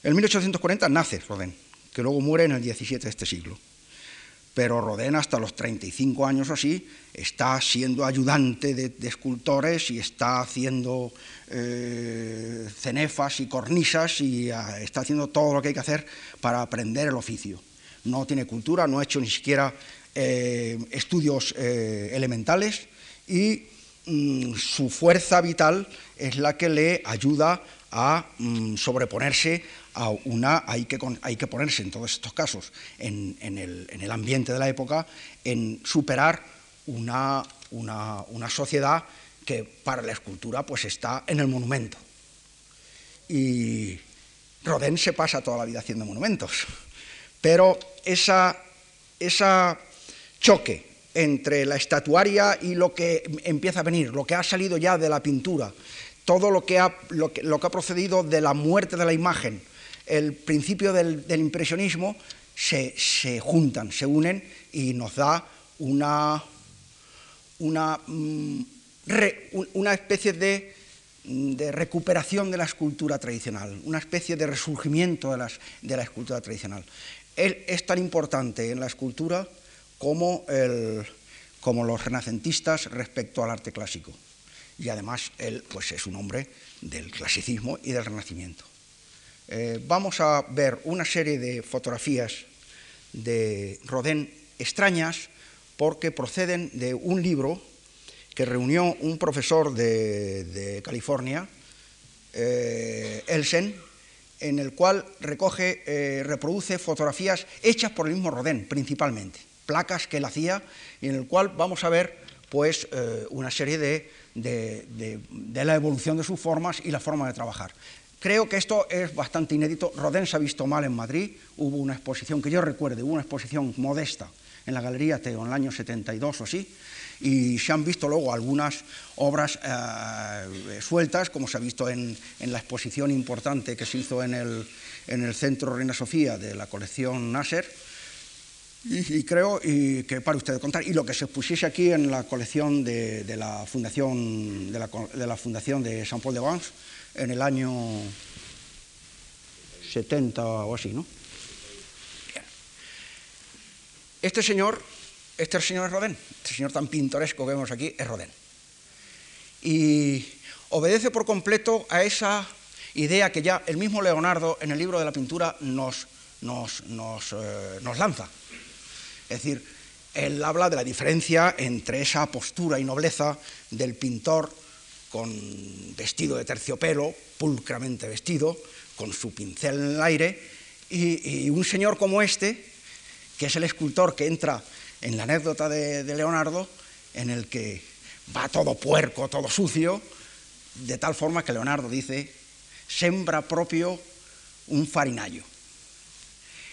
en 1840 nace Rodin, que luego muere en el 17 de este siglo pero Rodin hasta los 35 años o así está siendo ayudante de, escultores y está haciendo eh, cenefas y cornisas y ah, está haciendo todo lo que hay que hacer para aprender el oficio. No tiene cultura, no ha hecho ni siquiera eh, estudios eh, elementales y mm, su fuerza vital es la que le ayuda a mm, sobreponerse a una, hay que, hay que ponerse en todos estos casos en, el, ambiente de la época, en superar una, una, sociedad que para la escultura pues está en el monumento. Y Rodin se pasa toda la vida haciendo monumentos, pero esa, esa choque entre la estatuaria y lo que empieza a venir, lo que ha salido ya de la pintura, todo lo que ha, lo que, ha procedido de la muerte de la imagen, el principio del, impresionismo, se, juntan, se unen y nos da una, una, mm, una especie de, de, recuperación de la escultura tradicional, una especie de resurgimiento de, las, de la escultura tradicional. Él es tan importante en la escultura como, como los renacentistas respecto al arte clásico. Y además él pues, es un hombre del clasicismo y del renacimiento. Eh, vamos a ver una serie de fotografías de Rodin extrañas porque proceden de un libro que reunió un profesor de, California, eh, Elsen, en el cual recoge, eh, reproduce fotografías hechas por el mismo Rodin principalmente placas que él hacía y en el cual vamos a ver pues, una serie de, de, la evolución de sus formas y la forma de trabajar. Creo que esto es bastante inédito. Rodin se ha visto mal en Madrid. Hubo una exposición, que yo recuerde, hubo una exposición modesta en la Galería Teo en el año 72 o así, y se han visto luego algunas obras eh, sueltas, como se ha visto en, en, la exposición importante que se hizo en el, en el Centro Reina Sofía de la colección Nasser y, creo y que para usted contar, y lo que se pusiese aquí en la colección de, la Fundación de la, Fundación de San Paul de Vence en el año 70 o así, ¿no? Este señor, este señor es Rodin, este señor tan pintoresco que vemos aquí es Rodin. Y obedece por completo a esa idea que ya el mismo Leonardo en el libro de la pintura nos, nos, nos, eh, nos lanza es decir, él habla de la diferencia entre esa postura y nobleza del pintor con vestido de terciopelo, pulcramente vestido, con su pincel en el aire, y, un señor como este, que es el escultor que entra en la anécdota de, de Leonardo, en el que va todo puerco, todo sucio, de tal forma que Leonardo dice, sembra propio un farinayo.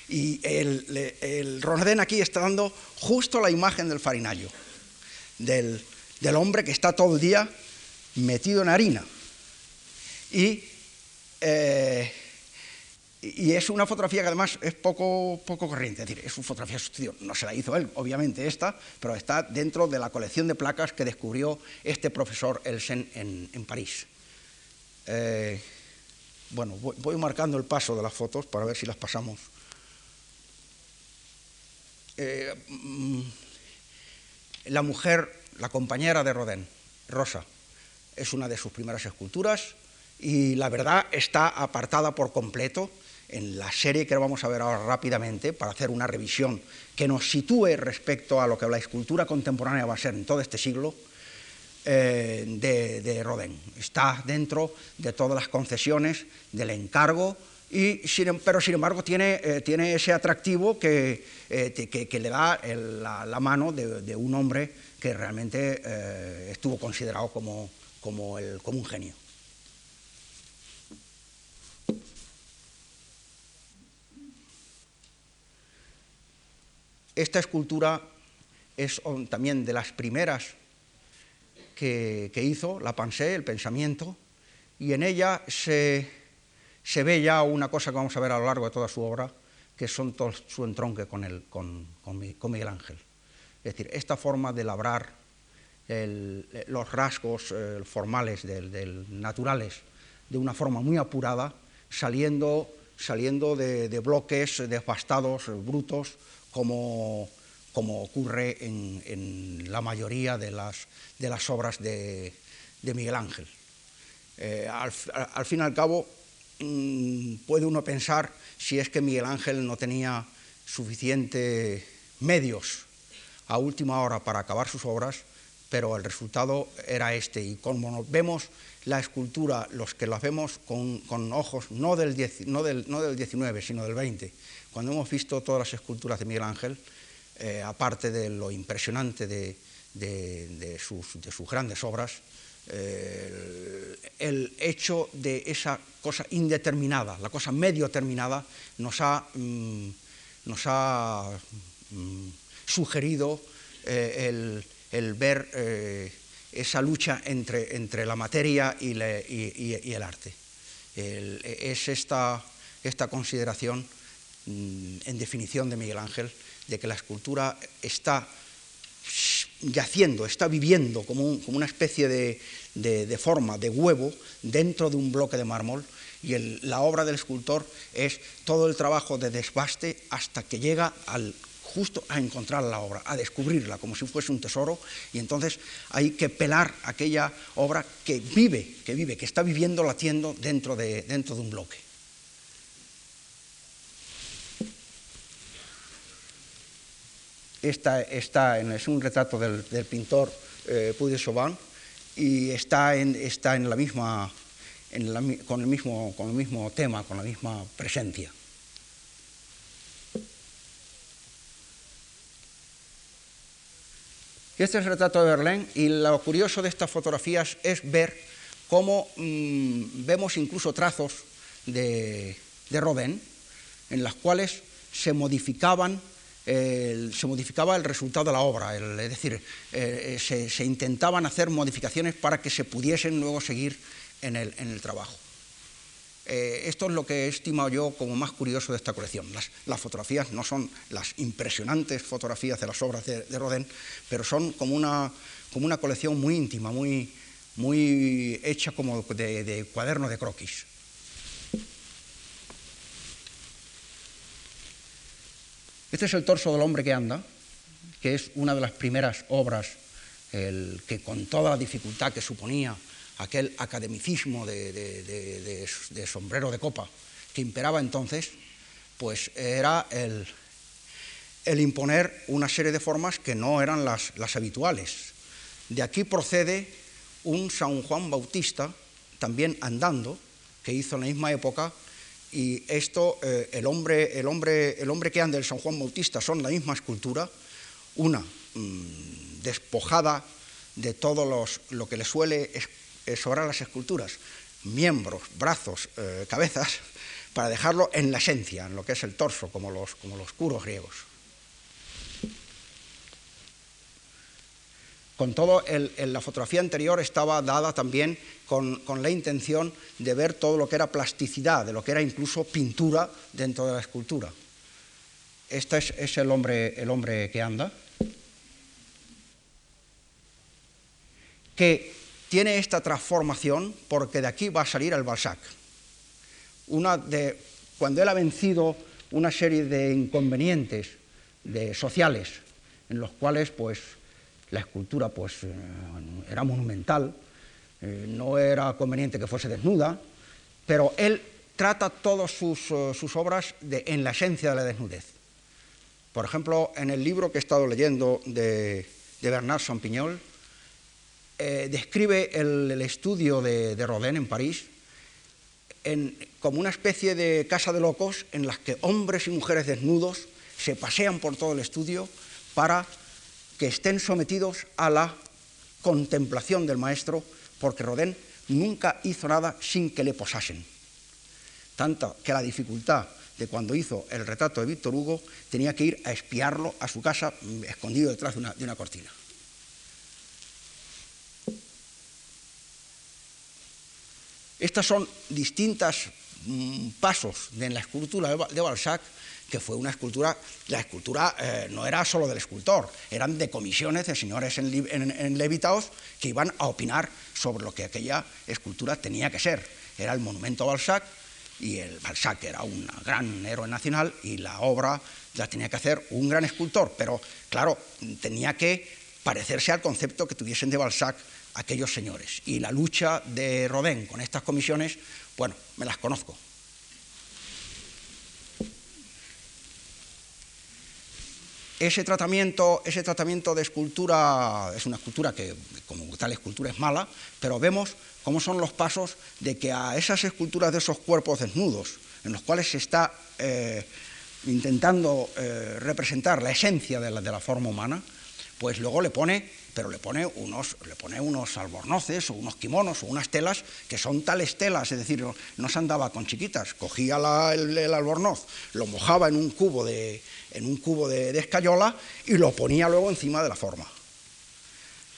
Y el, el aquí está dando justo la imagen del farinayo, del, hombre que está todo el día metido en harina. Y, eh, y es una fotografía que además es poco, poco corriente, es decir, es una fotografía sustitución. No se la hizo él, obviamente esta, pero está dentro de la colección de placas que descubrió este profesor Elsen en, París. Eh, bueno, voy marcando el paso de las fotos para ver si las pasamos. Eh, mm, la mujer, la compañera de Rodin, Rosa, es una de sus primeras esculturas y la verdad está apartada por completo en la serie que vamos a ver ahora rápidamente para hacer una revisión que nos sitúe respecto a lo que la escultura contemporánea va a ser en todo este siglo eh, de, de Rodin. Está dentro de todas las concesiones del encargo em, pero sin embargo tiene, eh, tiene ese atractivo que, eh, que, le da la, mano de, un hombre que realmente eh, estuvo considerado como, como, un genio. Esta escultura es también de las primeras que, que hizo, la pensée, el pensamiento, y en ella se se ve ya una cosa que vamos a ver a lo largo de toda su obra, que son todo su entronque con, el, con, Miguel Ángel. Es decir, esta forma de labrar los rasgos eh, formales, del, naturales, de una forma muy apurada, saliendo, saliendo de, bloques devastados, brutos, como, como ocurre en, la mayoría de las, de las obras de, Miguel Ángel. Eh, al, fin y al cabo, Mm, puede uno pensar si es que Miguel Ángel no tenía suficientes medios a última hora para acabar sus obras, pero el resultado era este. Y como vemos la escultura, los que la vemos con, ojos no del, no, del, no del 19, sino del 20, cuando hemos visto todas las esculturas de Miguel Ángel, eh, aparte de lo impresionante de, sus, grandes obras, eh, el hecho de esa cosa indeterminada, la cosa medio terminada, nos ha, mm, nos ha mm, sugerido eh, el, ver esa lucha entre, entre, la materia y, el arte. es esta, esta consideración Mm, en definición de Miguel Ángel, de que la escultura está yaciendo, está viviendo como, una especie de, forma, de huevo, dentro de un bloque de mármol, y la obra del escultor es todo el trabajo de desbaste hasta que llega al justo a encontrar la obra, a descubrirla como si fuese un tesoro, y entonces hay que pelar aquella obra que vive, que vive, que está viviendo, latiendo dentro de, dentro de un bloque. Esta, es un retrato del, pintor eh, Puy de Chauvin y está en, está en la misma, con, el mismo, con el mismo tema, con la misma presencia. Este es el retrato de Verlaine y lo curioso de estas fotografías es ver cómo mm, vemos incluso trazos de, de Rodin en las cuales se modificaban se modificaba el resultado de la obra, es decir, eh, se, intentaban hacer modificaciones para que se pudiesen luego seguir en el, trabajo. Eh, esto es lo que he estimado yo como más curioso de esta colección. Las, fotografías no son las impresionantes fotografías de las obras de, Rodin, pero son como una, como una colección muy íntima, muy, muy hecha como de, de cuaderno de croquis. Este es el torso del hombre que anda, que es una de las primeras obras que con toda la dificultad que suponía aquel academicismo de, sombrero de copa que imperaba entonces, pues era el, imponer una serie de formas que no eran las, las habituales. De aquí procede un San Juan Bautista, también andando, que hizo en la misma época y esto, eh, el, hombre, el, hombre, el hombre que anda el San Juan Bautista son la misma escultura, una mm, despojada de todo los, lo que le suele sobrar a las esculturas, miembros, brazos, eh, cabezas, para dejarlo en la esencia, en lo que es el torso, como los, como los curos griegos. Con todo, la fotografía anterior estaba dada también con, la intención de ver todo lo que era plasticidad, de lo que era incluso pintura dentro de la escultura. Este es, el, hombre, el hombre que anda, que tiene esta transformación porque de aquí va a salir el Balzac. Una de, cuando él ha vencido una serie de inconvenientes de, sociales en los cuales pues la escultura pues, eh, era monumental, eh, no era conveniente que fuese desnuda, pero él trata todas sus, eh, obras en la esencia de la desnudez. Por ejemplo, en el libro que he estado leyendo de, Bernard Sampignol, describe el, estudio de, de, Rodin en París como una especie de casa de locos en las que hombres y mujeres desnudos se pasean por todo el estudio para que estén sometidos a la contemplación del maestro, porque Rodin nunca hizo nada sin que le posasen. Tanto que la dificultad de cuando hizo el retrato de Víctor Hugo tenía que ir a espiarlo a su casa mm, escondido detrás de una, cortina. Estas son distintos mm, pasos en la escultura de Balzac que fue una escultura, la escultura eh, no era solo del escultor, eran de comisiones de señores en, levitaos que iban a opinar sobre lo que aquella escultura tenía que ser. Era el monumento a Balzac y el Balzac era un gran héroe nacional y la obra la tenía que hacer un gran escultor, pero claro, tenía que parecerse al concepto que tuviesen de Balzac aquellos señores. Y la lucha de Rodin con estas comisiones, bueno, me las conozco, ese tratamiento, ese tratamiento de escultura es una escultura que, como tal escultura, es mala, pero vemos cómo son los pasos de que a esas esculturas de esos cuerpos desnudos, en los cuales se está eh, intentando eh, representar la esencia de la, de la forma humana, pues luego le pone pero le pone unos, le pone unos albornoces o unos kimonos o unas telas que son tales telas, es decir, no, se andaba con chiquitas, cogía el, albornoz, lo mojaba en un cubo de, en un cubo de, escayola y lo ponía luego encima de la forma.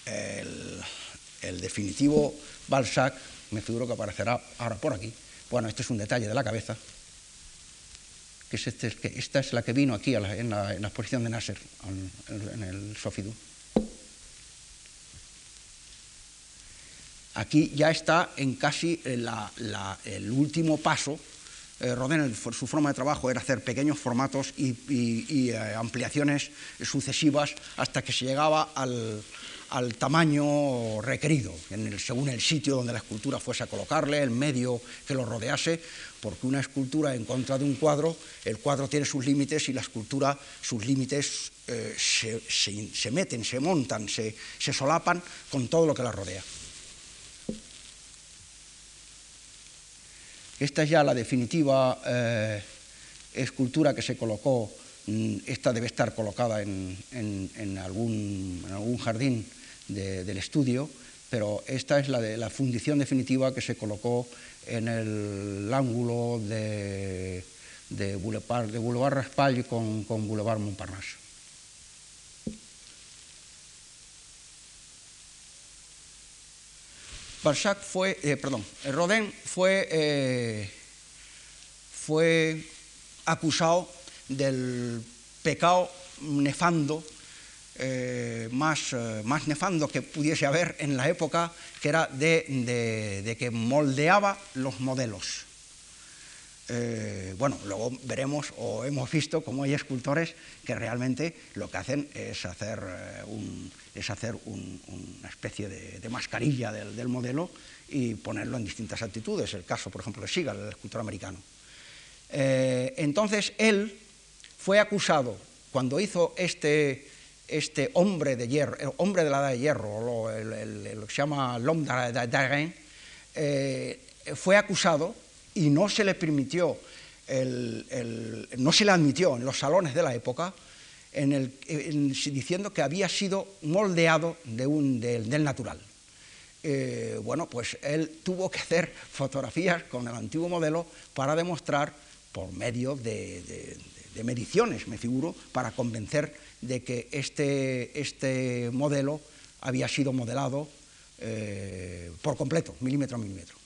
El, definitivo Balzac, me figuro que aparecerá ahora por aquí. Bueno, este es un detalle de la cabeza, que, es este, esta es la que vino aquí en, la, exposición de Nasser, en, el Sofidú. Aquí ya está en casi el último paso. Eh, su forma de trabajo era hacer pequeños formatos y, eh, ampliaciones sucesivas hasta que se llegaba al, tamaño requerido, según el sitio donde la escultura fuese a colocarle, el medio que lo rodease, porque una escultura en contra de un cuadro, el cuadro tiene sus límites y la escultura, sus límites se, meten, se montan, se solapan con todo lo que la rodea. Esta es ya la definitiva eh, escultura que se colocó, mm, esta debe estar colocada en, algún, jardín del estudio, pero esta es la de fundición definitiva que se colocó en el ángulo de, Boulevard, de Boulevard Raspail con, con Boulevard Montparnasse. Balzac fue, eh, perdón, Rodin fue, eh, fue acusado del pecado nefando, eh, más, más, nefando que pudiese haber en la época, que era de que moldeaba los modelos. Eh, bueno, luego veremos o hemos visto cómo hay escultores que realmente lo que hacen es hacer, eh, es hacer una especie de, mascarilla del, modelo y ponerlo en distintas actitudes. El caso, por ejemplo, de Sigal, el escultor americano. Eh, entonces, él fue acusado, cuando hizo este, este hombre de hierro, el hombre de la edad de hierro, lo, que se llama l'homme d'arène, fue acusado y no se le permitió, no se le admitió en los salones de la época diciendo que había sido moldeado del natural. Eh, bueno, pues él tuvo que hacer fotografías con el antiguo modelo para demostrar, por medio de, mediciones, me figuro, para convencer de que este, este modelo había sido modelado eh, por completo, milímetro a milímetro.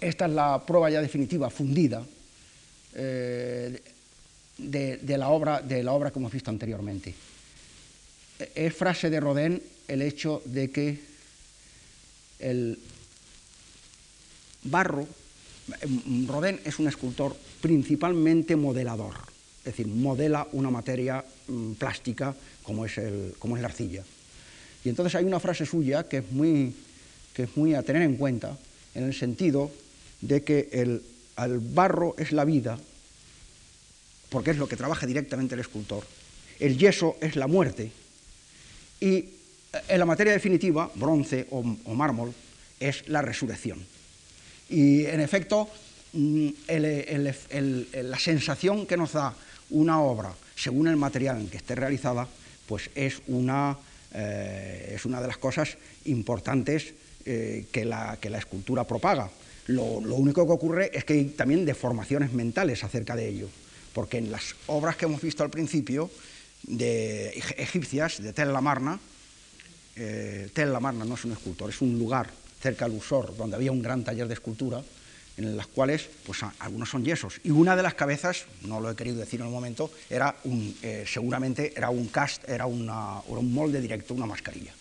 Esta es la prueba ya definitiva, fundida, eh, de, la obra, de la obra que hemos visto anteriormente. Es frase de Rodin el hecho de que el barro, Rodin es un escultor principalmente modelador, es decir, modela una materia mm, plástica como es, el, como es la arcilla. Y entonces hay una frase suya que es muy, que es muy a tener en cuenta, en el sentido de que el, barro es la vida, porque es lo que trabaja directamente el escultor, el yeso es la muerte, y en eh, la materia definitiva, bronce o, mármol, es la resurrección. Y en efecto, mm, la sensación que nos da una obra, según el material en que esté realizada, pues es una, eh, es una de las cosas importantes eh, que, la, que la escultura propaga. Lo, único que ocurre es que hay también deformaciones mentales acerca de ello, porque en las obras que hemos visto al principio, de egipcias, de Tel Lamarna, eh, Tel Lamarna no es un escultor, es un lugar cerca del Usor, donde había un gran taller de escultura, en las cuales pues, algunos son yesos. Y una de las cabezas, no lo he querido decir en el momento, era un, eh, seguramente era un cast, era un molde directo, una mascarilla.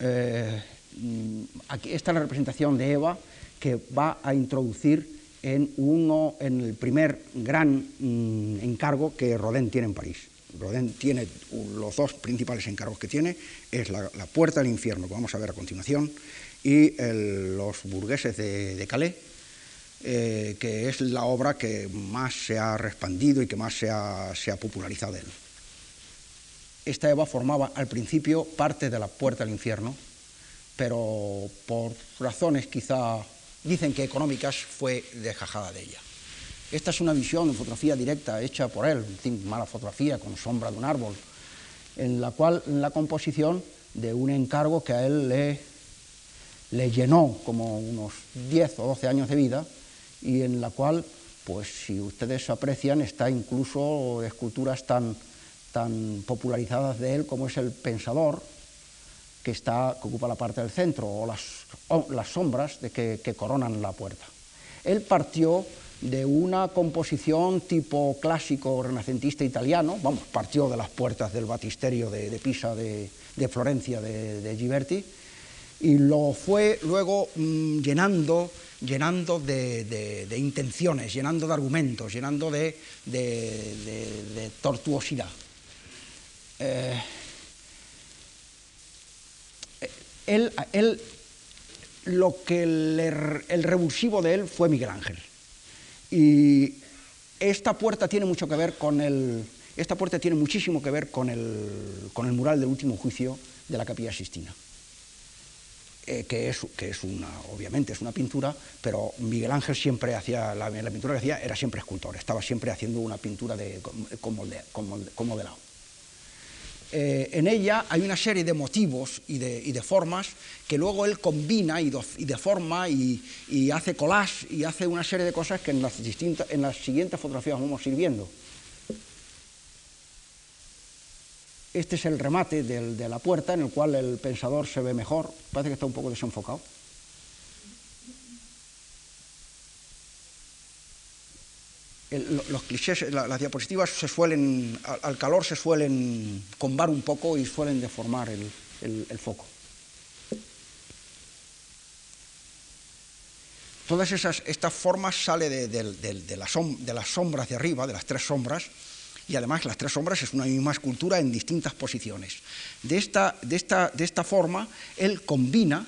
Eh, aquí está la representación de Eva que va a introducir en, uno, en el primer gran mm, encargo que Rodin tiene en París. Rodin tiene los dos principales encargos que tiene, es la, puerta del infierno, que vamos a ver a continuación, y los burgueses de, Calais, eh, que es la obra que más se ha expandido y que más se ha, se ha popularizado de él. Esta Eva formaba al principio parte de la puerta del infierno, pero por razones quizá, dicen que económicas, fue dejajada de ella. Esta es una visión de fotografía directa hecha por él, mala fotografía con sombra de un árbol, en la cual la composición de un encargo que a él le, le llenó como unos 10 o 12 años de vida y en la cual, pues si ustedes aprecian, está incluso esculturas tan, tan popularizadas de él como es el Pensador, que, está, que ocupa la parte del centro, o las, las sombras de que, que coronan la puerta. Él partió de una composición tipo clásico renacentista italiano, vamos, partió de las puertas del batisterio de, Pisa, de, Florencia, de, de, Ghiberti, y lo fue luego mm, llenando, llenando de, intenciones, llenando de argumentos, llenando de, tortuosidad. Eh, él, lo que el revulsivo de él fue Miguel Ángel y esta puerta tiene mucho que ver con el, esta puerta tiene muchísimo que ver con el, con el mural del último juicio de la Capilla Sistina. Eh, que, es, que es una, obviamente es una pintura, pero Miguel Ángel siempre hacía, la, pintura que hacía era siempre escultor, estaba siempre haciendo una pintura de, con, con. Eh, en ella hay una serie de motivos y de, formas que luego él combina y, deforma y, hace collage y hace una serie de cosas que en las, distintas, en las siguientes fotografías vamos a ir viendo. Este es el remate de la puerta en el cual el pensador se ve mejor, parece que está un poco desenfocado. Los clichés, las diapositivas se suelen, al, calor se suelen combar un poco y suelen deformar el, foco. Todas esas, estas formas sale de, las sombras de arriba, de las tres sombras, y además las tres sombras es una misma escultura en distintas posiciones. De esta, de esta, de esta forma, él combina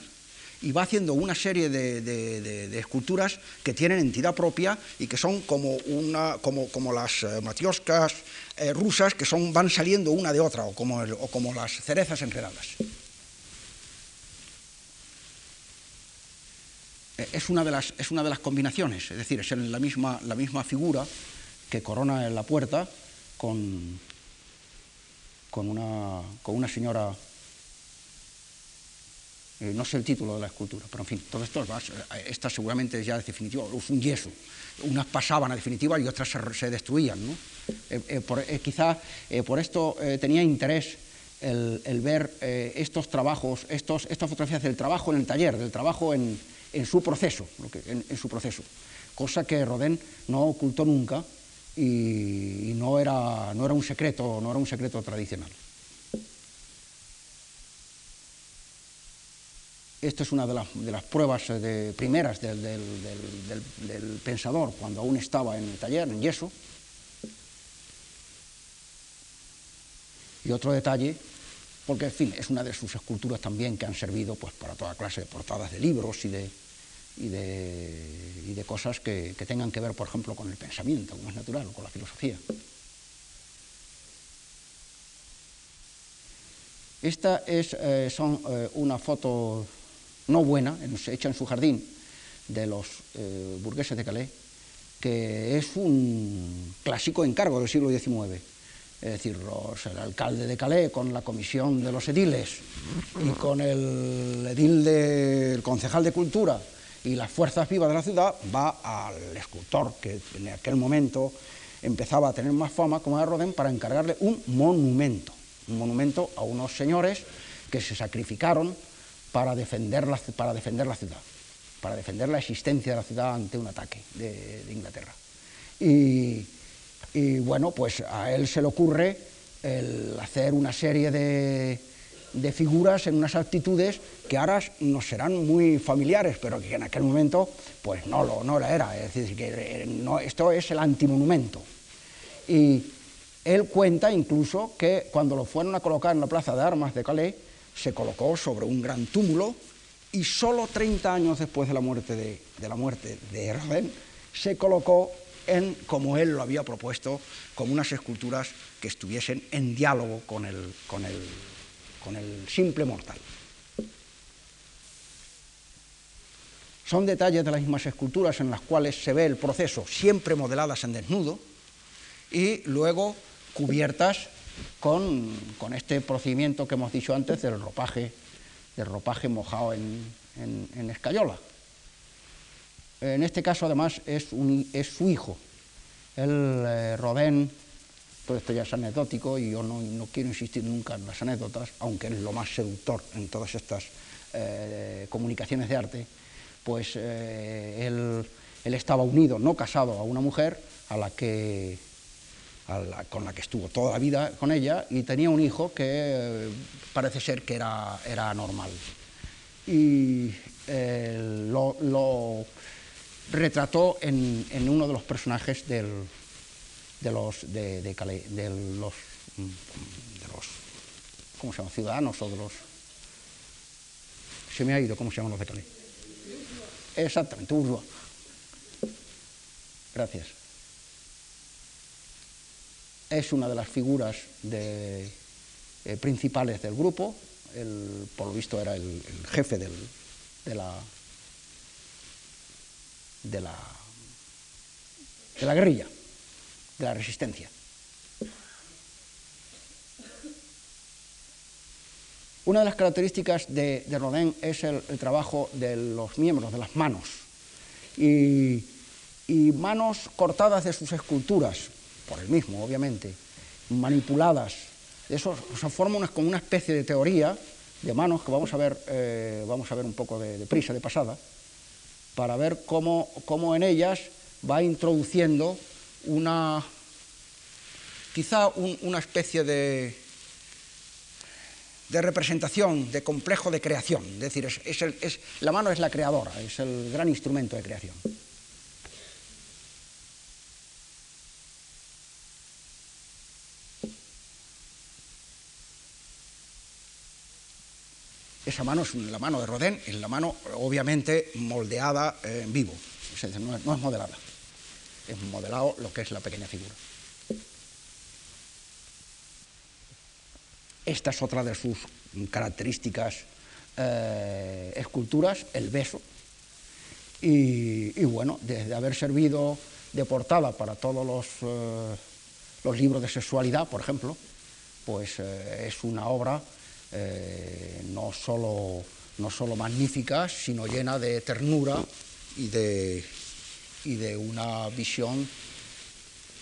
y va haciendo una serie de, esculturas que tienen entidad propia y que son como, una, como, como las eh, matioscas eh, rusas que son, van saliendo una de otra, o como, o como las cerezas enredadas. Eh, es una, de las, es una de las combinaciones, es decir, es la misma, la misma figura que corona la puerta con, con, una, con una señora eh, no sé el título de la escultura, pero en fin, todo esto, eh, esta seguramente ya es definitiva, es un yeso. Unas pasaban a definitiva y otras se, destruían. ¿no? Eh, quizá por esto tenía interés el, ver estos trabajos, estos, estas fotografías del trabajo en el taller, del trabajo en, su proceso, en, su proceso, cosa que Rodin no ocultó nunca y, no, era, no era un secreto, no era un secreto tradicional. Esta es una de las, pruebas eh, primeras del, pensador cuando aún estaba en el taller, en yeso. Y otro detalle, porque en fin, es una de sus esculturas también que han servido pues, para toda clase de portadas de libros y de, de, cosas que, tengan que ver, por ejemplo, con el pensamiento, como es natural, o con la filosofía. Esta es eh, son eh, una foto no buena, hecha en su jardín, de los eh, burgueses de Calais, que es un clásico encargo del siglo XIX. Es decir, el alcalde de Calais con la comisión de los ediles y con el edil del concejal de cultura y las fuerzas vivas de la ciudad va al escultor que en aquel momento empezaba a tener más fama como era Rodin para encargarle un monumento, un monumento a unos señores que se sacrificaron para defender la, para defender la ciudad, para defender la existencia de la ciudad ante un ataque de, Inglaterra. Y, bueno, pues a él se le ocurre el hacer una serie de, figuras en unas actitudes que ahora nos serán muy familiares, pero que en aquel momento pues no lo, no era. Es decir, que eh, no, esto es el antimonumento. Y él cuenta incluso que cuando lo fueron a colocar en la plaza de armas de Calais, se colocó sobre un gran túmulo y solo 30 años después de la muerte de, de la muerte de se colocó en, como él lo había propuesto, como unas esculturas que estuviesen en diálogo con el, con el, con el simple mortal. Son detalles de las mismas esculturas en las cuales se ve el proceso, siempre modeladas en desnudo, y luego cubiertas con, este procedimiento que hemos dicho antes del ropaje, del ropaje mojado en, escayola. En este caso, además, es, su hijo, el eh, Rodin, todo esto ya es anecdótico y yo no, quiero insistir nunca en las anécdotas, aunque es lo más seductor en todas estas eh, comunicaciones de arte, pues eh, él, estaba unido, no casado, a una mujer a la que, con la que estuvo toda la vida con ella y tenía un hijo que eh, parece ser que era, era normal. Y eh, lo, retrató en, uno de los personajes del, de los de, Calais, de los ¿cómo se llama? ciudadanos o de los se me ha ido cómo se llaman los de Calais exactamente Bourgeois gracias es una de las figuras eh, principales del grupo. El, por lo visto era el, jefe de la de la de la guerrilla de la resistencia. Una de las características de, Rodin es el, trabajo de los miembros, de las manos, y, manos cortadas de sus esculturas, por él mismo, obviamente, manipuladas. Eso se forma una, como una especie de teoría de manos que vamos a ver, eh, vamos a ver un poco de, prisa, de pasada, para ver cómo, cómo en ellas va introduciendo una, quizá un, una especie de, de, representación, de complejo de creación. Es decir, es, el, es, la mano es la creadora, es el gran instrumento de creación. Esa mano es la mano de Rodin, es la mano obviamente moldeada en vivo, no, es modelada es modelado lo que es la pequeña figura. Esta es otra de sus características eh, esculturas, el beso. Y, y, bueno, desde haber servido de portada para todos los, eh, los libros de sexualidad, por ejemplo, pues eh, es una obra eh, no, solo, no solo magnífica, sino llena de ternura y de, y de una visión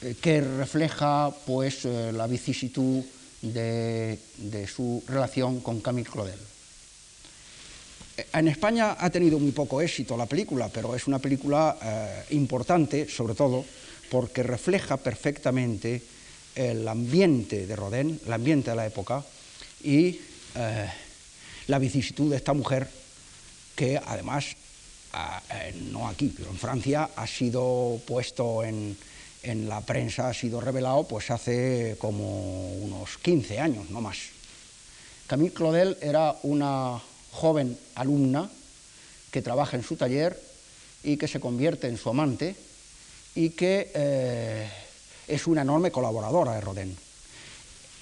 eh, que refleja pues eh, la vicisitud de, de, su relación con Camille Claudel. En España ha tenido muy poco éxito la película, pero es una película importante, sobre todo porque refleja perfectamente el ambiente de Rodin, el ambiente de la época y eh, la vicisitud de esta mujer que además eh, no aquí, pero en Francia ha sido puesto en, en, la prensa, ha sido revelado pues hace como unos 15 años, no más. Camille Claudel era una joven alumna que trabaja en su taller y que se convierte en su amante y que eh, es una enorme colaboradora de Rodin.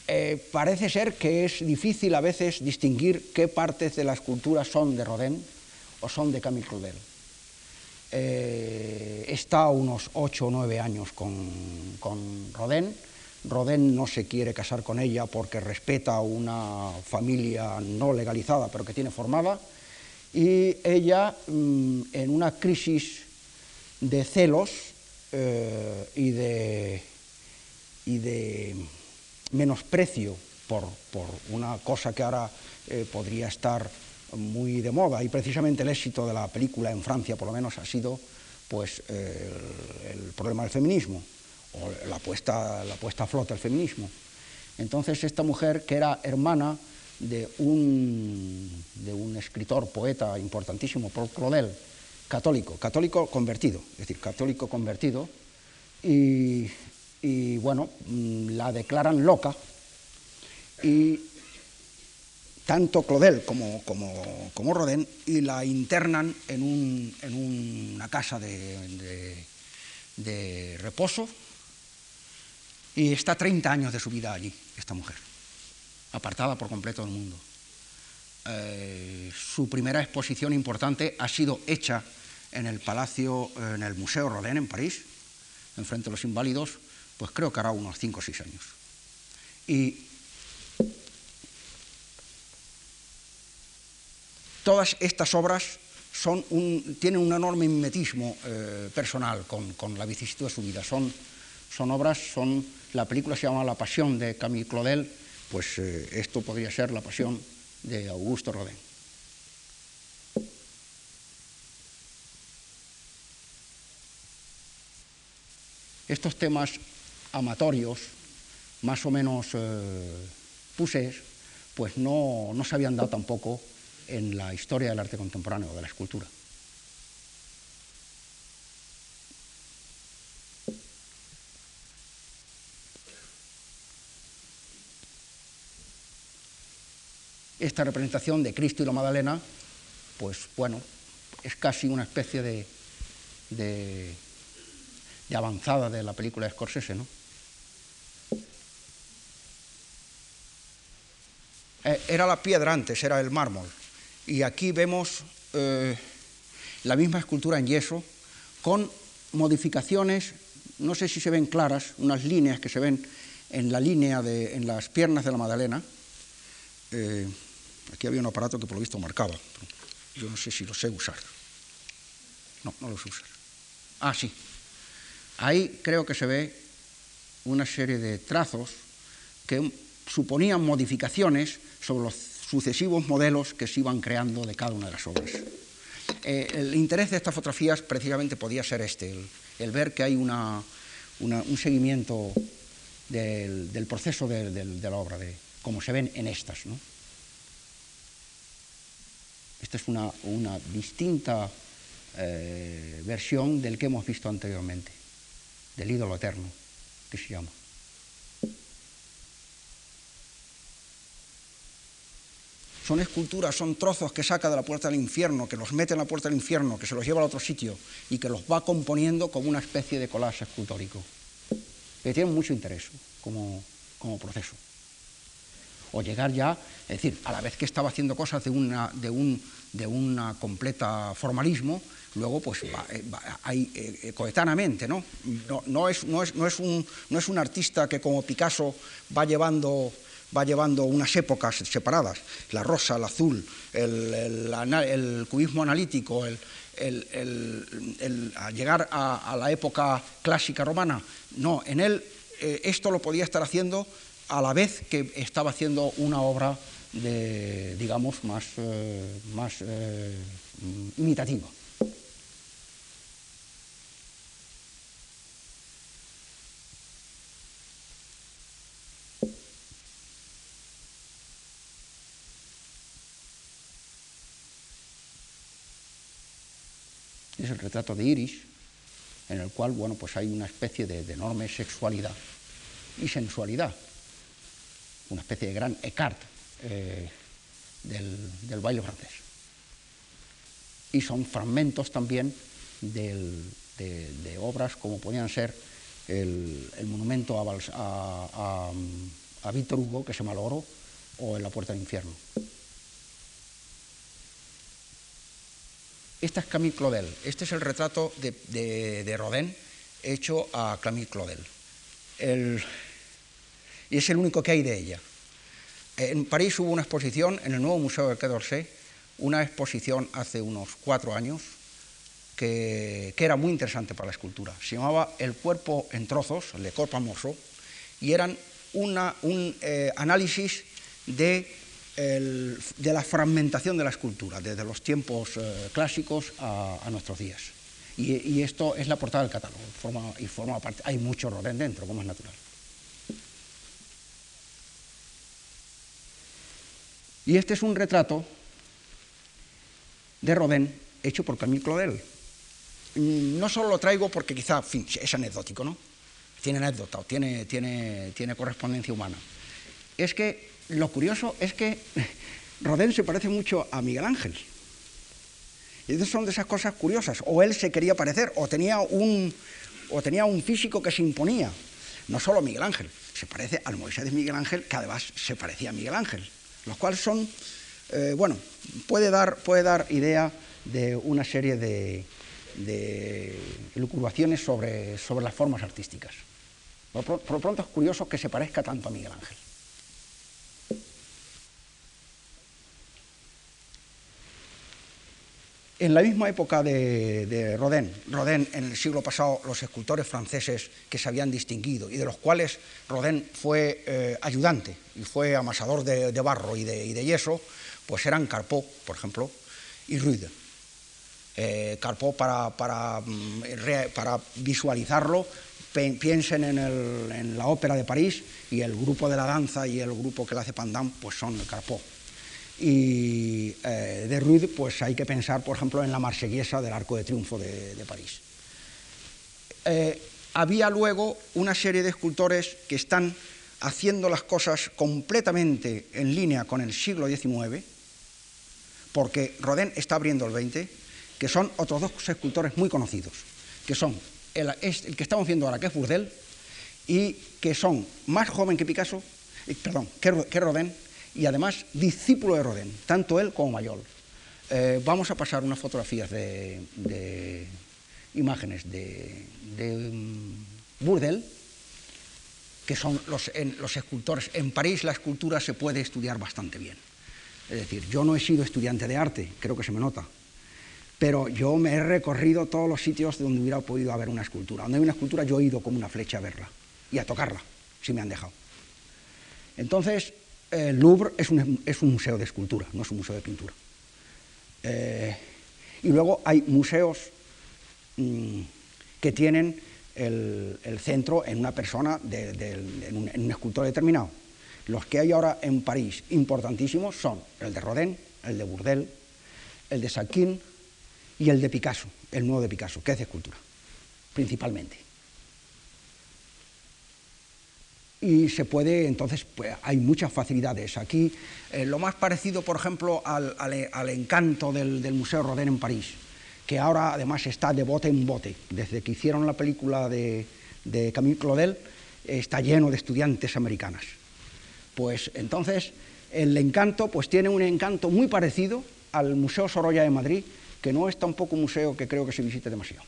Eh, parece ser que es difícil a veces distinguir qué partes de la escultura son de Rodin o son de Camille Claudel. Eh, está unos ocho o nueve años con, con Rodin. Rodin no se quiere casar con ella porque respeta una familia no legalizada, pero que tiene formada. Y ella, mmm, en una crisis de celos eh, y, de, y de menosprecio por, por, una cosa que ahora eh, podría estar muy de moda y precisamente el éxito de la película en Francia por lo menos ha sido pues el, problema del feminismo o la puesta, la a flote del feminismo. Entonces esta mujer que era hermana de un, de un escritor, poeta importantísimo, Paul Claudel, católico, católico convertido, es decir, católico convertido, y, y bueno, mm, la declaran loca. Y tanto Claudel como, como, Rodin y la internan en, una casa de, reposo. Y está 30 años de su vida allí, esta mujer, apartada por completo del mundo. Eh, su primera exposición importante ha sido hecha en el Palacio, en el Museo Rodin en París, enfrente de los inválidos, pues creo que hará unos 5 o 6 años. Y todas estas obras tienen un enorme mimetismo eh, personal con, la vicisitud de su vida. Son, obras, son, la película se llama La Pasión de Camille Claudel, pues eh, esto podría ser La Pasión de Augusto Rodin. Estos temas amatorios, más o menos eh, pues no, no se habían dado tampoco en la historia del arte contemporáneo, de la escultura. Esta representación de Cristo y la Magdalena, pues bueno, es casi una especie de, de, avanzada de la película de Scorsese, ¿no? Eh, era la piedra antes, era el mármol y aquí vemos eh, la misma escultura en yeso con modificaciones, no sé si se ven claras, unas líneas que se ven en la línea de, en las piernas de la Magdalena. Eh, aquí había un aparato que por lo visto marcaba. Yo no sé si lo sé usar. No, no lo sé usar. Ah, sí. Ahí creo que se ve una serie de trazos que suponían modificaciones sobre los sucesivos modelos que se iban creando de cada una de las obras. Eh, el interés de estas fotografías precisamente podía ser este, el, ver que hay un seguimiento del, proceso de, la obra, de, como se ven en estas. Esta es una, distinta eh, versión del que hemos visto anteriormente, del ídolo eterno, que se llama. Son esculturas, son trozos que saca de la puerta del infierno, que los mete en la puerta del infierno, que se los lleva al otro sitio y que los va componiendo como una especie de collage escultórico, que tiene mucho interés como, proceso. O llegar ya, es decir, a la vez que estaba haciendo cosas de una, de un, de completa formalismo, luego pues eh, hay eh, coetáneamente, ¿no? No, es, no, es, no, es un, no es un artista que como Picasso va llevando va llevando unas épocas separadas, la rosa, el azul, el, cubismo analítico, el, llegar a, la época clásica romana. No, en él eh, esto lo podía estar haciendo a la vez que estaba haciendo una obra de, digamos, más, eh, más eh, imitativa. Retrato de Iris, en el cual bueno, pues hay una especie de, enorme sexualidad y sensualidad, una especie de gran écart eh, del, baile francés. Y son fragmentos también de, obras como podían ser el, monumento a, a, Víctor Hugo, que se malogró, o en la Puerta del Infierno. Esta es Camille Claudel. Este es el retrato de, Rodin hecho a Camille Claudel. y es el único que hay de ella. En París hubo una exposición en el nuevo Museo de Quai d'Orsay, una exposición hace unos cuatro años que, era muy interesante para la escultura. Se llamaba El cuerpo en trozos, Le Corps morceaux, y eran un eh, análisis de de la fragmentación de la escultura, desde los tiempos eh, clásicos a, nuestros días. Y, esto es la portada del catálogo, y forma hay mucho Rodin dentro, como es natural. Y este es un retrato de Rodin hecho por Camille Claudel. Mm, no solo lo traigo porque quizá es anecdótico, ¿no? Tiene anécdota, tiene, tiene, tiene correspondencia humana. Es que lo curioso es que Rodin se parece mucho a Miguel Ángel. Y esas son de esas cosas curiosas. O él se quería parecer, o tenía un, o tenía un físico que se imponía. No solo Miguel Ángel, se parece al Moisés de Miguel Ángel, que además se parecía a Miguel Ángel. Los cuales son, eh, bueno, puede dar, puede dar idea de una serie de, de sobre, sobre las formas artísticas. Por, lo pronto es curioso que se parezca tanto a Miguel Ángel. En la misma época de, Rodin, Rodin en el siglo pasado, los escultores franceses que se habían distinguido y de los cuales Rodin fue eh, ayudante y fue amasador de, barro y de, yeso, pues eran Carpeau, por ejemplo, y Rude. Eh, Carpeau, para, para, mm, visualizarlo, piensen en, la ópera de París y el grupo de la danza y el grupo que la hace Pandam, pues son Carpeau. Y eh, de Rude, pues hay que pensar, por ejemplo, en la marsellesa del Arco de Triunfo de, París. Eh, había luego una serie de escultores que están haciendo las cosas completamente en línea con el siglo XIX, porque Rodin está abriendo el XX, que son otros dos escultores muy conocidos, que son el, que estamos viendo ahora, que es Burdel, y que son más joven que Picasso, perdón, que, Rodin, y además discípulo de Rodin, tanto él como Mayol. Eh, vamos a pasar unas fotografías de, imágenes de, mm, Burdel, que son los, los escultores. En París la escultura se puede estudiar bastante bien. Es decir, yo no he sido estudiante de arte, creo que se me nota, pero yo me he recorrido todos los sitios donde hubiera podido haber una escultura. Donde hay una escultura yo he ido como una flecha a verla y a tocarla, si me han dejado. Entonces, el Louvre es un, museo de escultura, no es un museo de pintura. Eh, y luego hay museos mm, que tienen el, centro en una persona, en, un, escultor determinado. Los que hay ahora en París, importantísimos, son el de Rodin, el de Bourdelle, el de Saquin, y el de Picasso, el nuevo de Picasso, que es de escultura, principalmente. Y se puede, entonces, pues, hay muchas facilidades. Aquí, eh, lo más parecido, por ejemplo, al, encanto del, Museo Rodin en París, que ahora además está de bote en bote. Desde que hicieron la película de, Camille Claudel, está lleno de estudiantes americanas. Pues entonces, el encanto pues, tiene un encanto muy parecido al Museo Sorolla de Madrid, que no es tampoco un museo que creo que se visite demasiado.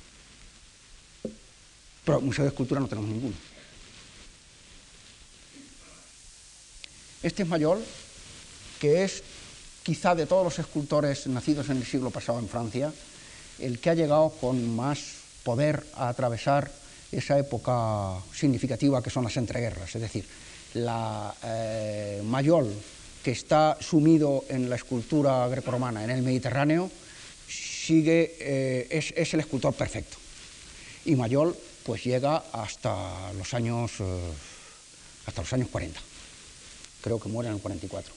Pero museo de escultura no tenemos ninguno. Este es Mayol, que es quizá de todos los escultores nacidos en el siglo pasado en Francia, el que ha llegado con más poder a atravesar esa época significativa que son las entreguerras, es decir, la eh, Mayol, que está sumido en la escultura grecorromana en el Mediterráneo, sigue, eh, es, el escultor perfecto. Y Mayol pues llega hasta los años, eh, hasta los años 40. Creo que muere en el 44.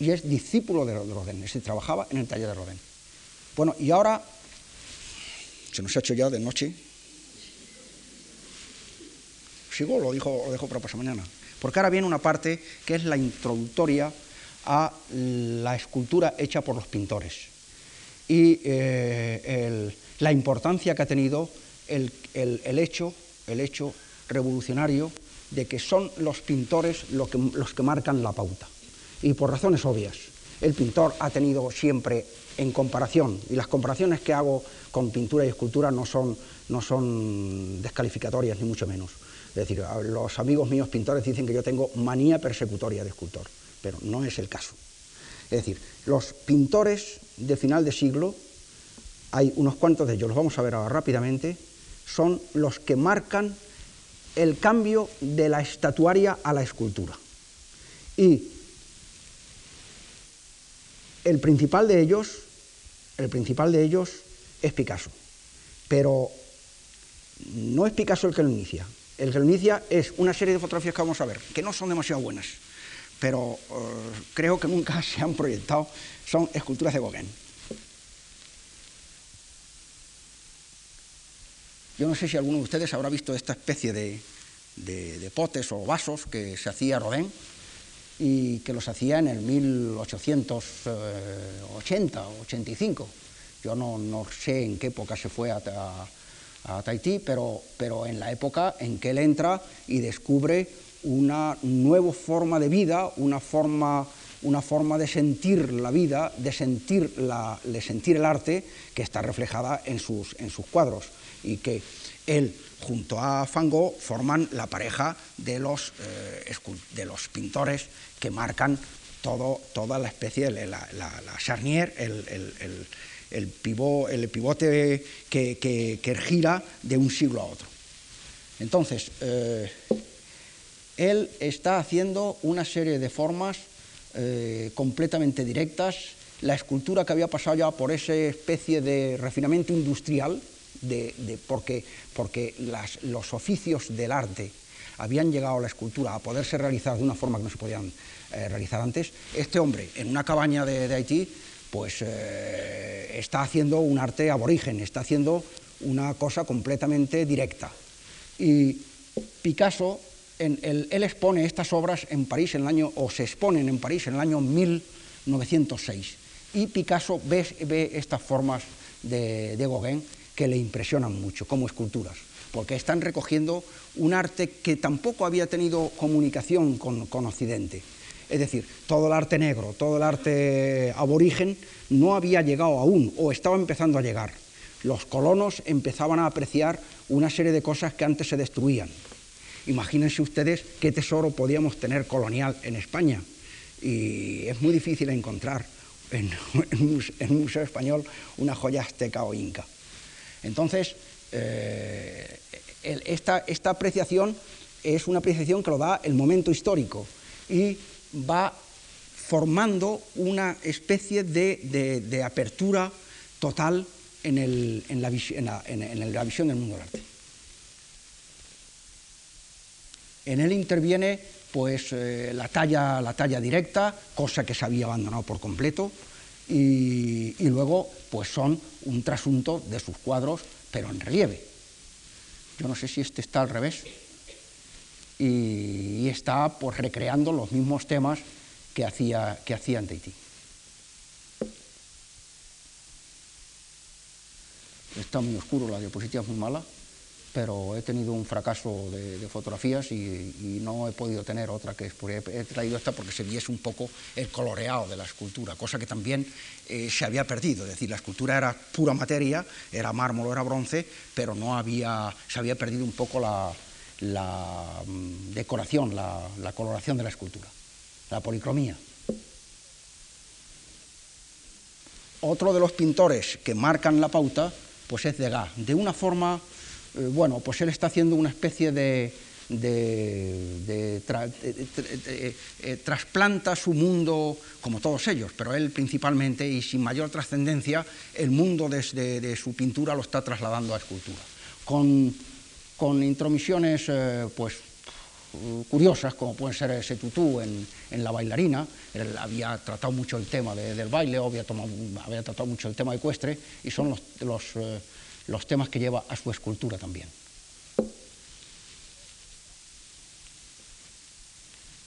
Y es discípulo de Rodin, es trabajaba en el taller de Rodin. Bueno, y ahora, se nos ha hecho ya de noche. Sigo, lo, dijo, lo dejo para pasar mañana. Porque ahora viene una parte que es la introductoria a la escultura hecha por los pintores y eh, la importancia que ha tenido el, hecho, el hecho revolucionario de que son los pintores que, los que marcan la pauta. Y por razones obvias. El pintor ha tenido siempre en comparación, y las comparaciones que hago con pintura y escultura no son, no son descalificatorias, ni mucho menos. Es decir, los amigos míos pintores dicen que yo tengo manía persecutoria de escultor pero no es el caso. Es decir, los pintores de final de siglo, hay unos cuantos de ellos, los vamos a ver ahora rápidamente, son los que marcan el cambio de la estatuaria a la escultura. Y el principal de ellos, el principal de ellos es Picasso. Pero no es Picasso el que lo inicia. El que lo inicia es una serie de fotografías que vamos a ver, que no son demasiado buenas pero eh, creo que nunca <laughs> se han proyectado, son esculturas de Gauguin. Yo no sé si alguno de ustedes habrá visto esta especie de, potes o vasos que se hacía Rodin, y que los hacía en el 1880 o 85. Yo no, no, sé en qué época se fue a, a, a Tahití, pero, pero en la época en que él entra y descubre una nueva forma de vida, una forma, una forma de sentir la vida, de sentir, la, de sentir el arte que está reflejada en sus, en sus cuadros y que él junto a Van Gogh forman la pareja de los, eh, de los pintores que marcan todo, toda la especie, la, la, charnier, el, el, el, el, el pivote que, que, que, gira de un siglo a otro. Entonces, eh, él está haciendo una serie de formas eh, completamente directas. La escultura que había pasado ya por esa especie de refinamiento industrial, porque, los oficios del arte habían llegado a la escultura a poderse realizar de una forma que no se podían eh, realizar antes, este hombre en una cabaña de, Haití pues eh, está haciendo un arte aborigen, está haciendo una cosa completamente directa. Y Picasso él expone estas obras en París en el año, o se exponen en París en el año 1906. Y Picasso ve, ve estas formas de, de, Gauguin que le impresionan mucho como esculturas, porque están recogiendo un arte que tampoco había tenido comunicación con, Occidente. Es decir, todo el arte negro, todo el arte aborigen no había llegado aún o estaba empezando a llegar. Los colonos empezaban a apreciar una serie de cosas que antes se destruían Imagínense ustedes qué tesoro podíamos tener colonial en España. Y es muy difícil encontrar en, <laughs> en un museo español una joya azteca o inca. Entonces, eh, esta, esta apreciación es una apreciación que lo da el momento histórico y va formando una especie de, de, apertura total en, el, en, la, en, visión del mundo del arte. En él interviene pues, eh, la, talla, la talla directa, cosa que se había abandonado por completo, y, luego pues son un trasunto de sus cuadros, pero en relieve. Yo no sé si este está al revés, y, está pues, recreando los mismos temas que hacía, que hacía en. Está muy oscuro, la diapositiva es muy mala pero he tenido un fracaso de, fotografías y, no he podido tener otra que he traído esta porque se viese un poco el coloreado de la escultura, cosa que también eh, se había perdido, es decir, la escultura era pura materia, era mármol, era bronce, pero no había, se había perdido un poco la, um, decoración, la, la coloración de la escultura, la policromía. Otro de los pintores que marcan la pauta pues es Degas, de una forma bueno, pues él está haciendo una especie de, eh, trasplanta su mundo, como todos ellos, pero él principalmente y sin mayor trascendencia, el mundo desde de su pintura lo está trasladando a escultura, con, con intromisiones eh, pues, curiosas, como pueden ser ese tutú en, La bailarina, él había tratado mucho el tema de, del baile, había, tomado, había, tratado mucho el tema ecuestre, y son los, eh, los temas que lleva a su escultura también.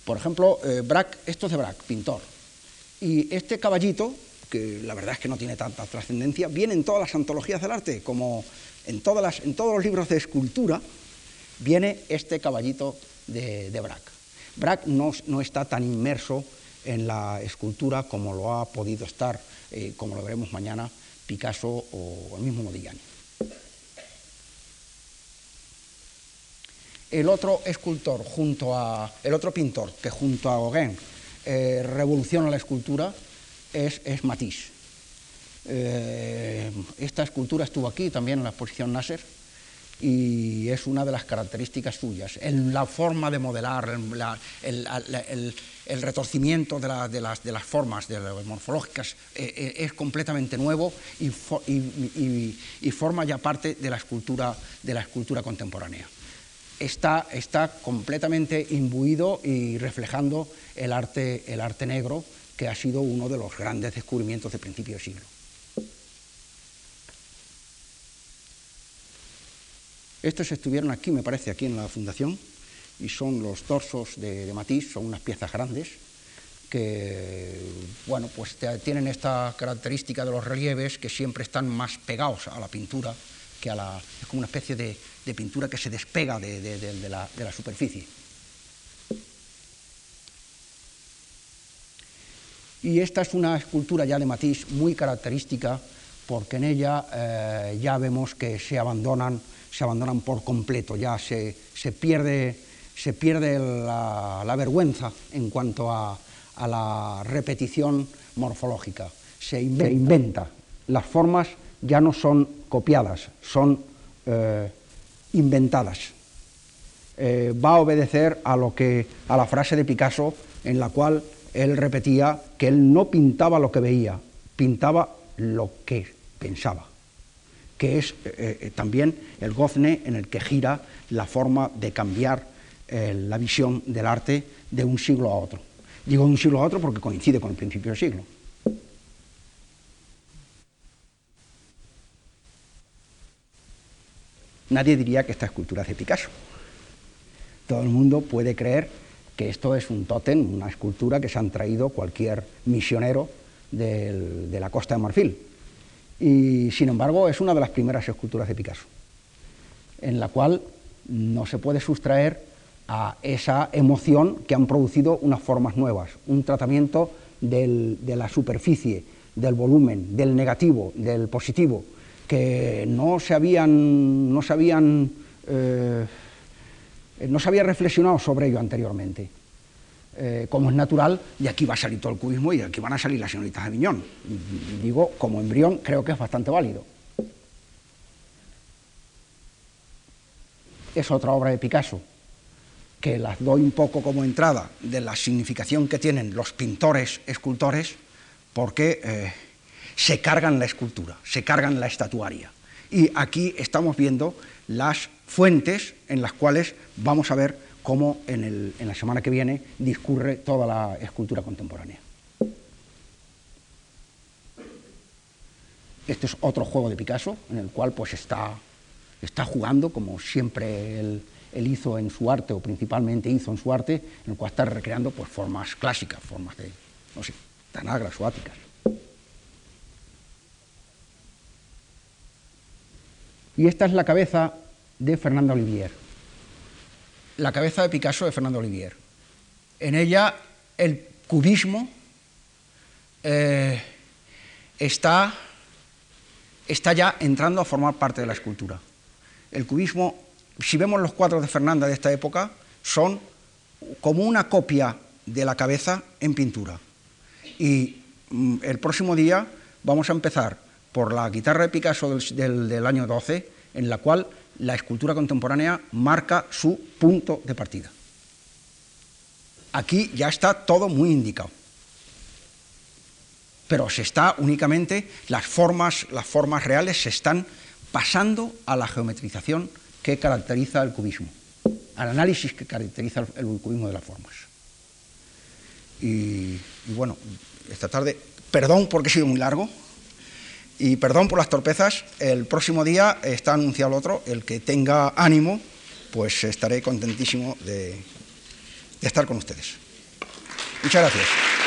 Por ejemplo, eh, esto es de Braque, pintor. Y este caballito, que la verdad es que no tiene tanta trascendencia, viene en todas las antologías del arte, como en, todas las, en todos los libros de escultura, viene este caballito de, de Braque. Braque no, no, está tan inmerso en la escultura como lo ha podido estar, eh, como lo veremos mañana, Picasso o el mismo Modigliani. El otro escultor junto a el otro pintor que junto a Gauguin eh, revoluciona la escultura es, es Matisse. Eh, esta escultura estuvo aquí también en la exposición Nasser y es una de las características suyas. En la forma de modelar, la, el, retorcimiento de, de, las, de, las, formas de las morfológicas eh, eh, es completamente nuevo y, y, forma ya parte de la escultura, de la escultura contemporánea está, está completamente imbuido y reflejando el arte, el arte negro, que ha sido uno de los grandes descubrimientos de principio de siglo. Estos estuvieron aquí, me parece, aquí en la fundación, y son los torsos de, de Matisse, son unas piezas grandes, que bueno, pues tienen esta característica de los relieves que siempre están más pegados a la pintura que a la. es como una especie de, pintura que se despega de, la, superficie. Y esta es una escultura ya de matiz muy característica porque en ella eh, ya vemos que se abandonan, se abandonan por completo, ya se, pierde, se pierde la vergüenza en cuanto a, a la repetición morfológica. Se inventa. Las formas ya no son copiadas, son eh, inventadas. Eh, va a obedecer a, lo que, a la frase de Picasso en la cual él repetía que él no pintaba lo que veía, pintaba lo que pensaba, que es eh, también el gozne en el que gira la forma de cambiar la visión del arte de un siglo a otro. Digo de un siglo a otro porque coincide con el principio del siglo. Nadie diría que esta escultura es de Picasso. Todo el mundo puede creer que esto es un tótem, una escultura que se han traído cualquier misionero de la costa de Marfil. Y sin embargo es una de las primeras esculturas de Picasso, en la cual no se puede sustraer a esa emoción que han producido unas formas nuevas, un tratamiento de la superficie, del volumen, del negativo, del positivo, que no se habían, no se habían, eh, no se había reflexionado sobre ello anteriormente. Eh, como es natural, de aquí va a salir todo el cubismo y aquí van a salir las señoritas de Viñón. Digo, como embrión creo que es bastante válido. Es otra obra de Picasso, que las doy un poco como entrada de la significación que tienen los pintores, escultores, porque eh, se cargan la escultura, se cargan la estatuaria. Y aquí estamos viendo las fuentes en las cuales vamos a ver cómo en, la semana que viene discurre toda la escultura contemporánea. Este es otro juego de Picasso en el cual pues está, está jugando como siempre él hizo en su arte, o principalmente hizo en su arte, en el cual está recreando pues, formas clásicas, formas de, no sé, tanagras o áticas. Y esta es la cabeza de Fernando Olivier, la cabeza de Picasso de Fernando Olivier. En ella el cubismo eh, está, está ya entrando a formar parte de la escultura. El cubismo si vemos los cuadros de Fernanda de esta época, son como una copia de la cabeza en pintura. Y mm, el próximo día vamos a empezar por la guitarra de Picasso del, año 12, en la cual la escultura contemporánea marca su punto de partida. Aquí ya está todo muy indicado. Pero se está únicamente, las formas, las formas reales se están pasando a la geometrización que caracteriza el cubismo, al análisis que caracteriza el cubismo de las formas. Y, bueno, esta tarde, perdón porque he sido muy largo, y perdón por las torpezas, el próximo día está anunciado otro, el que tenga ánimo, pues estaré contentísimo de estar con ustedes. Muchas gracias.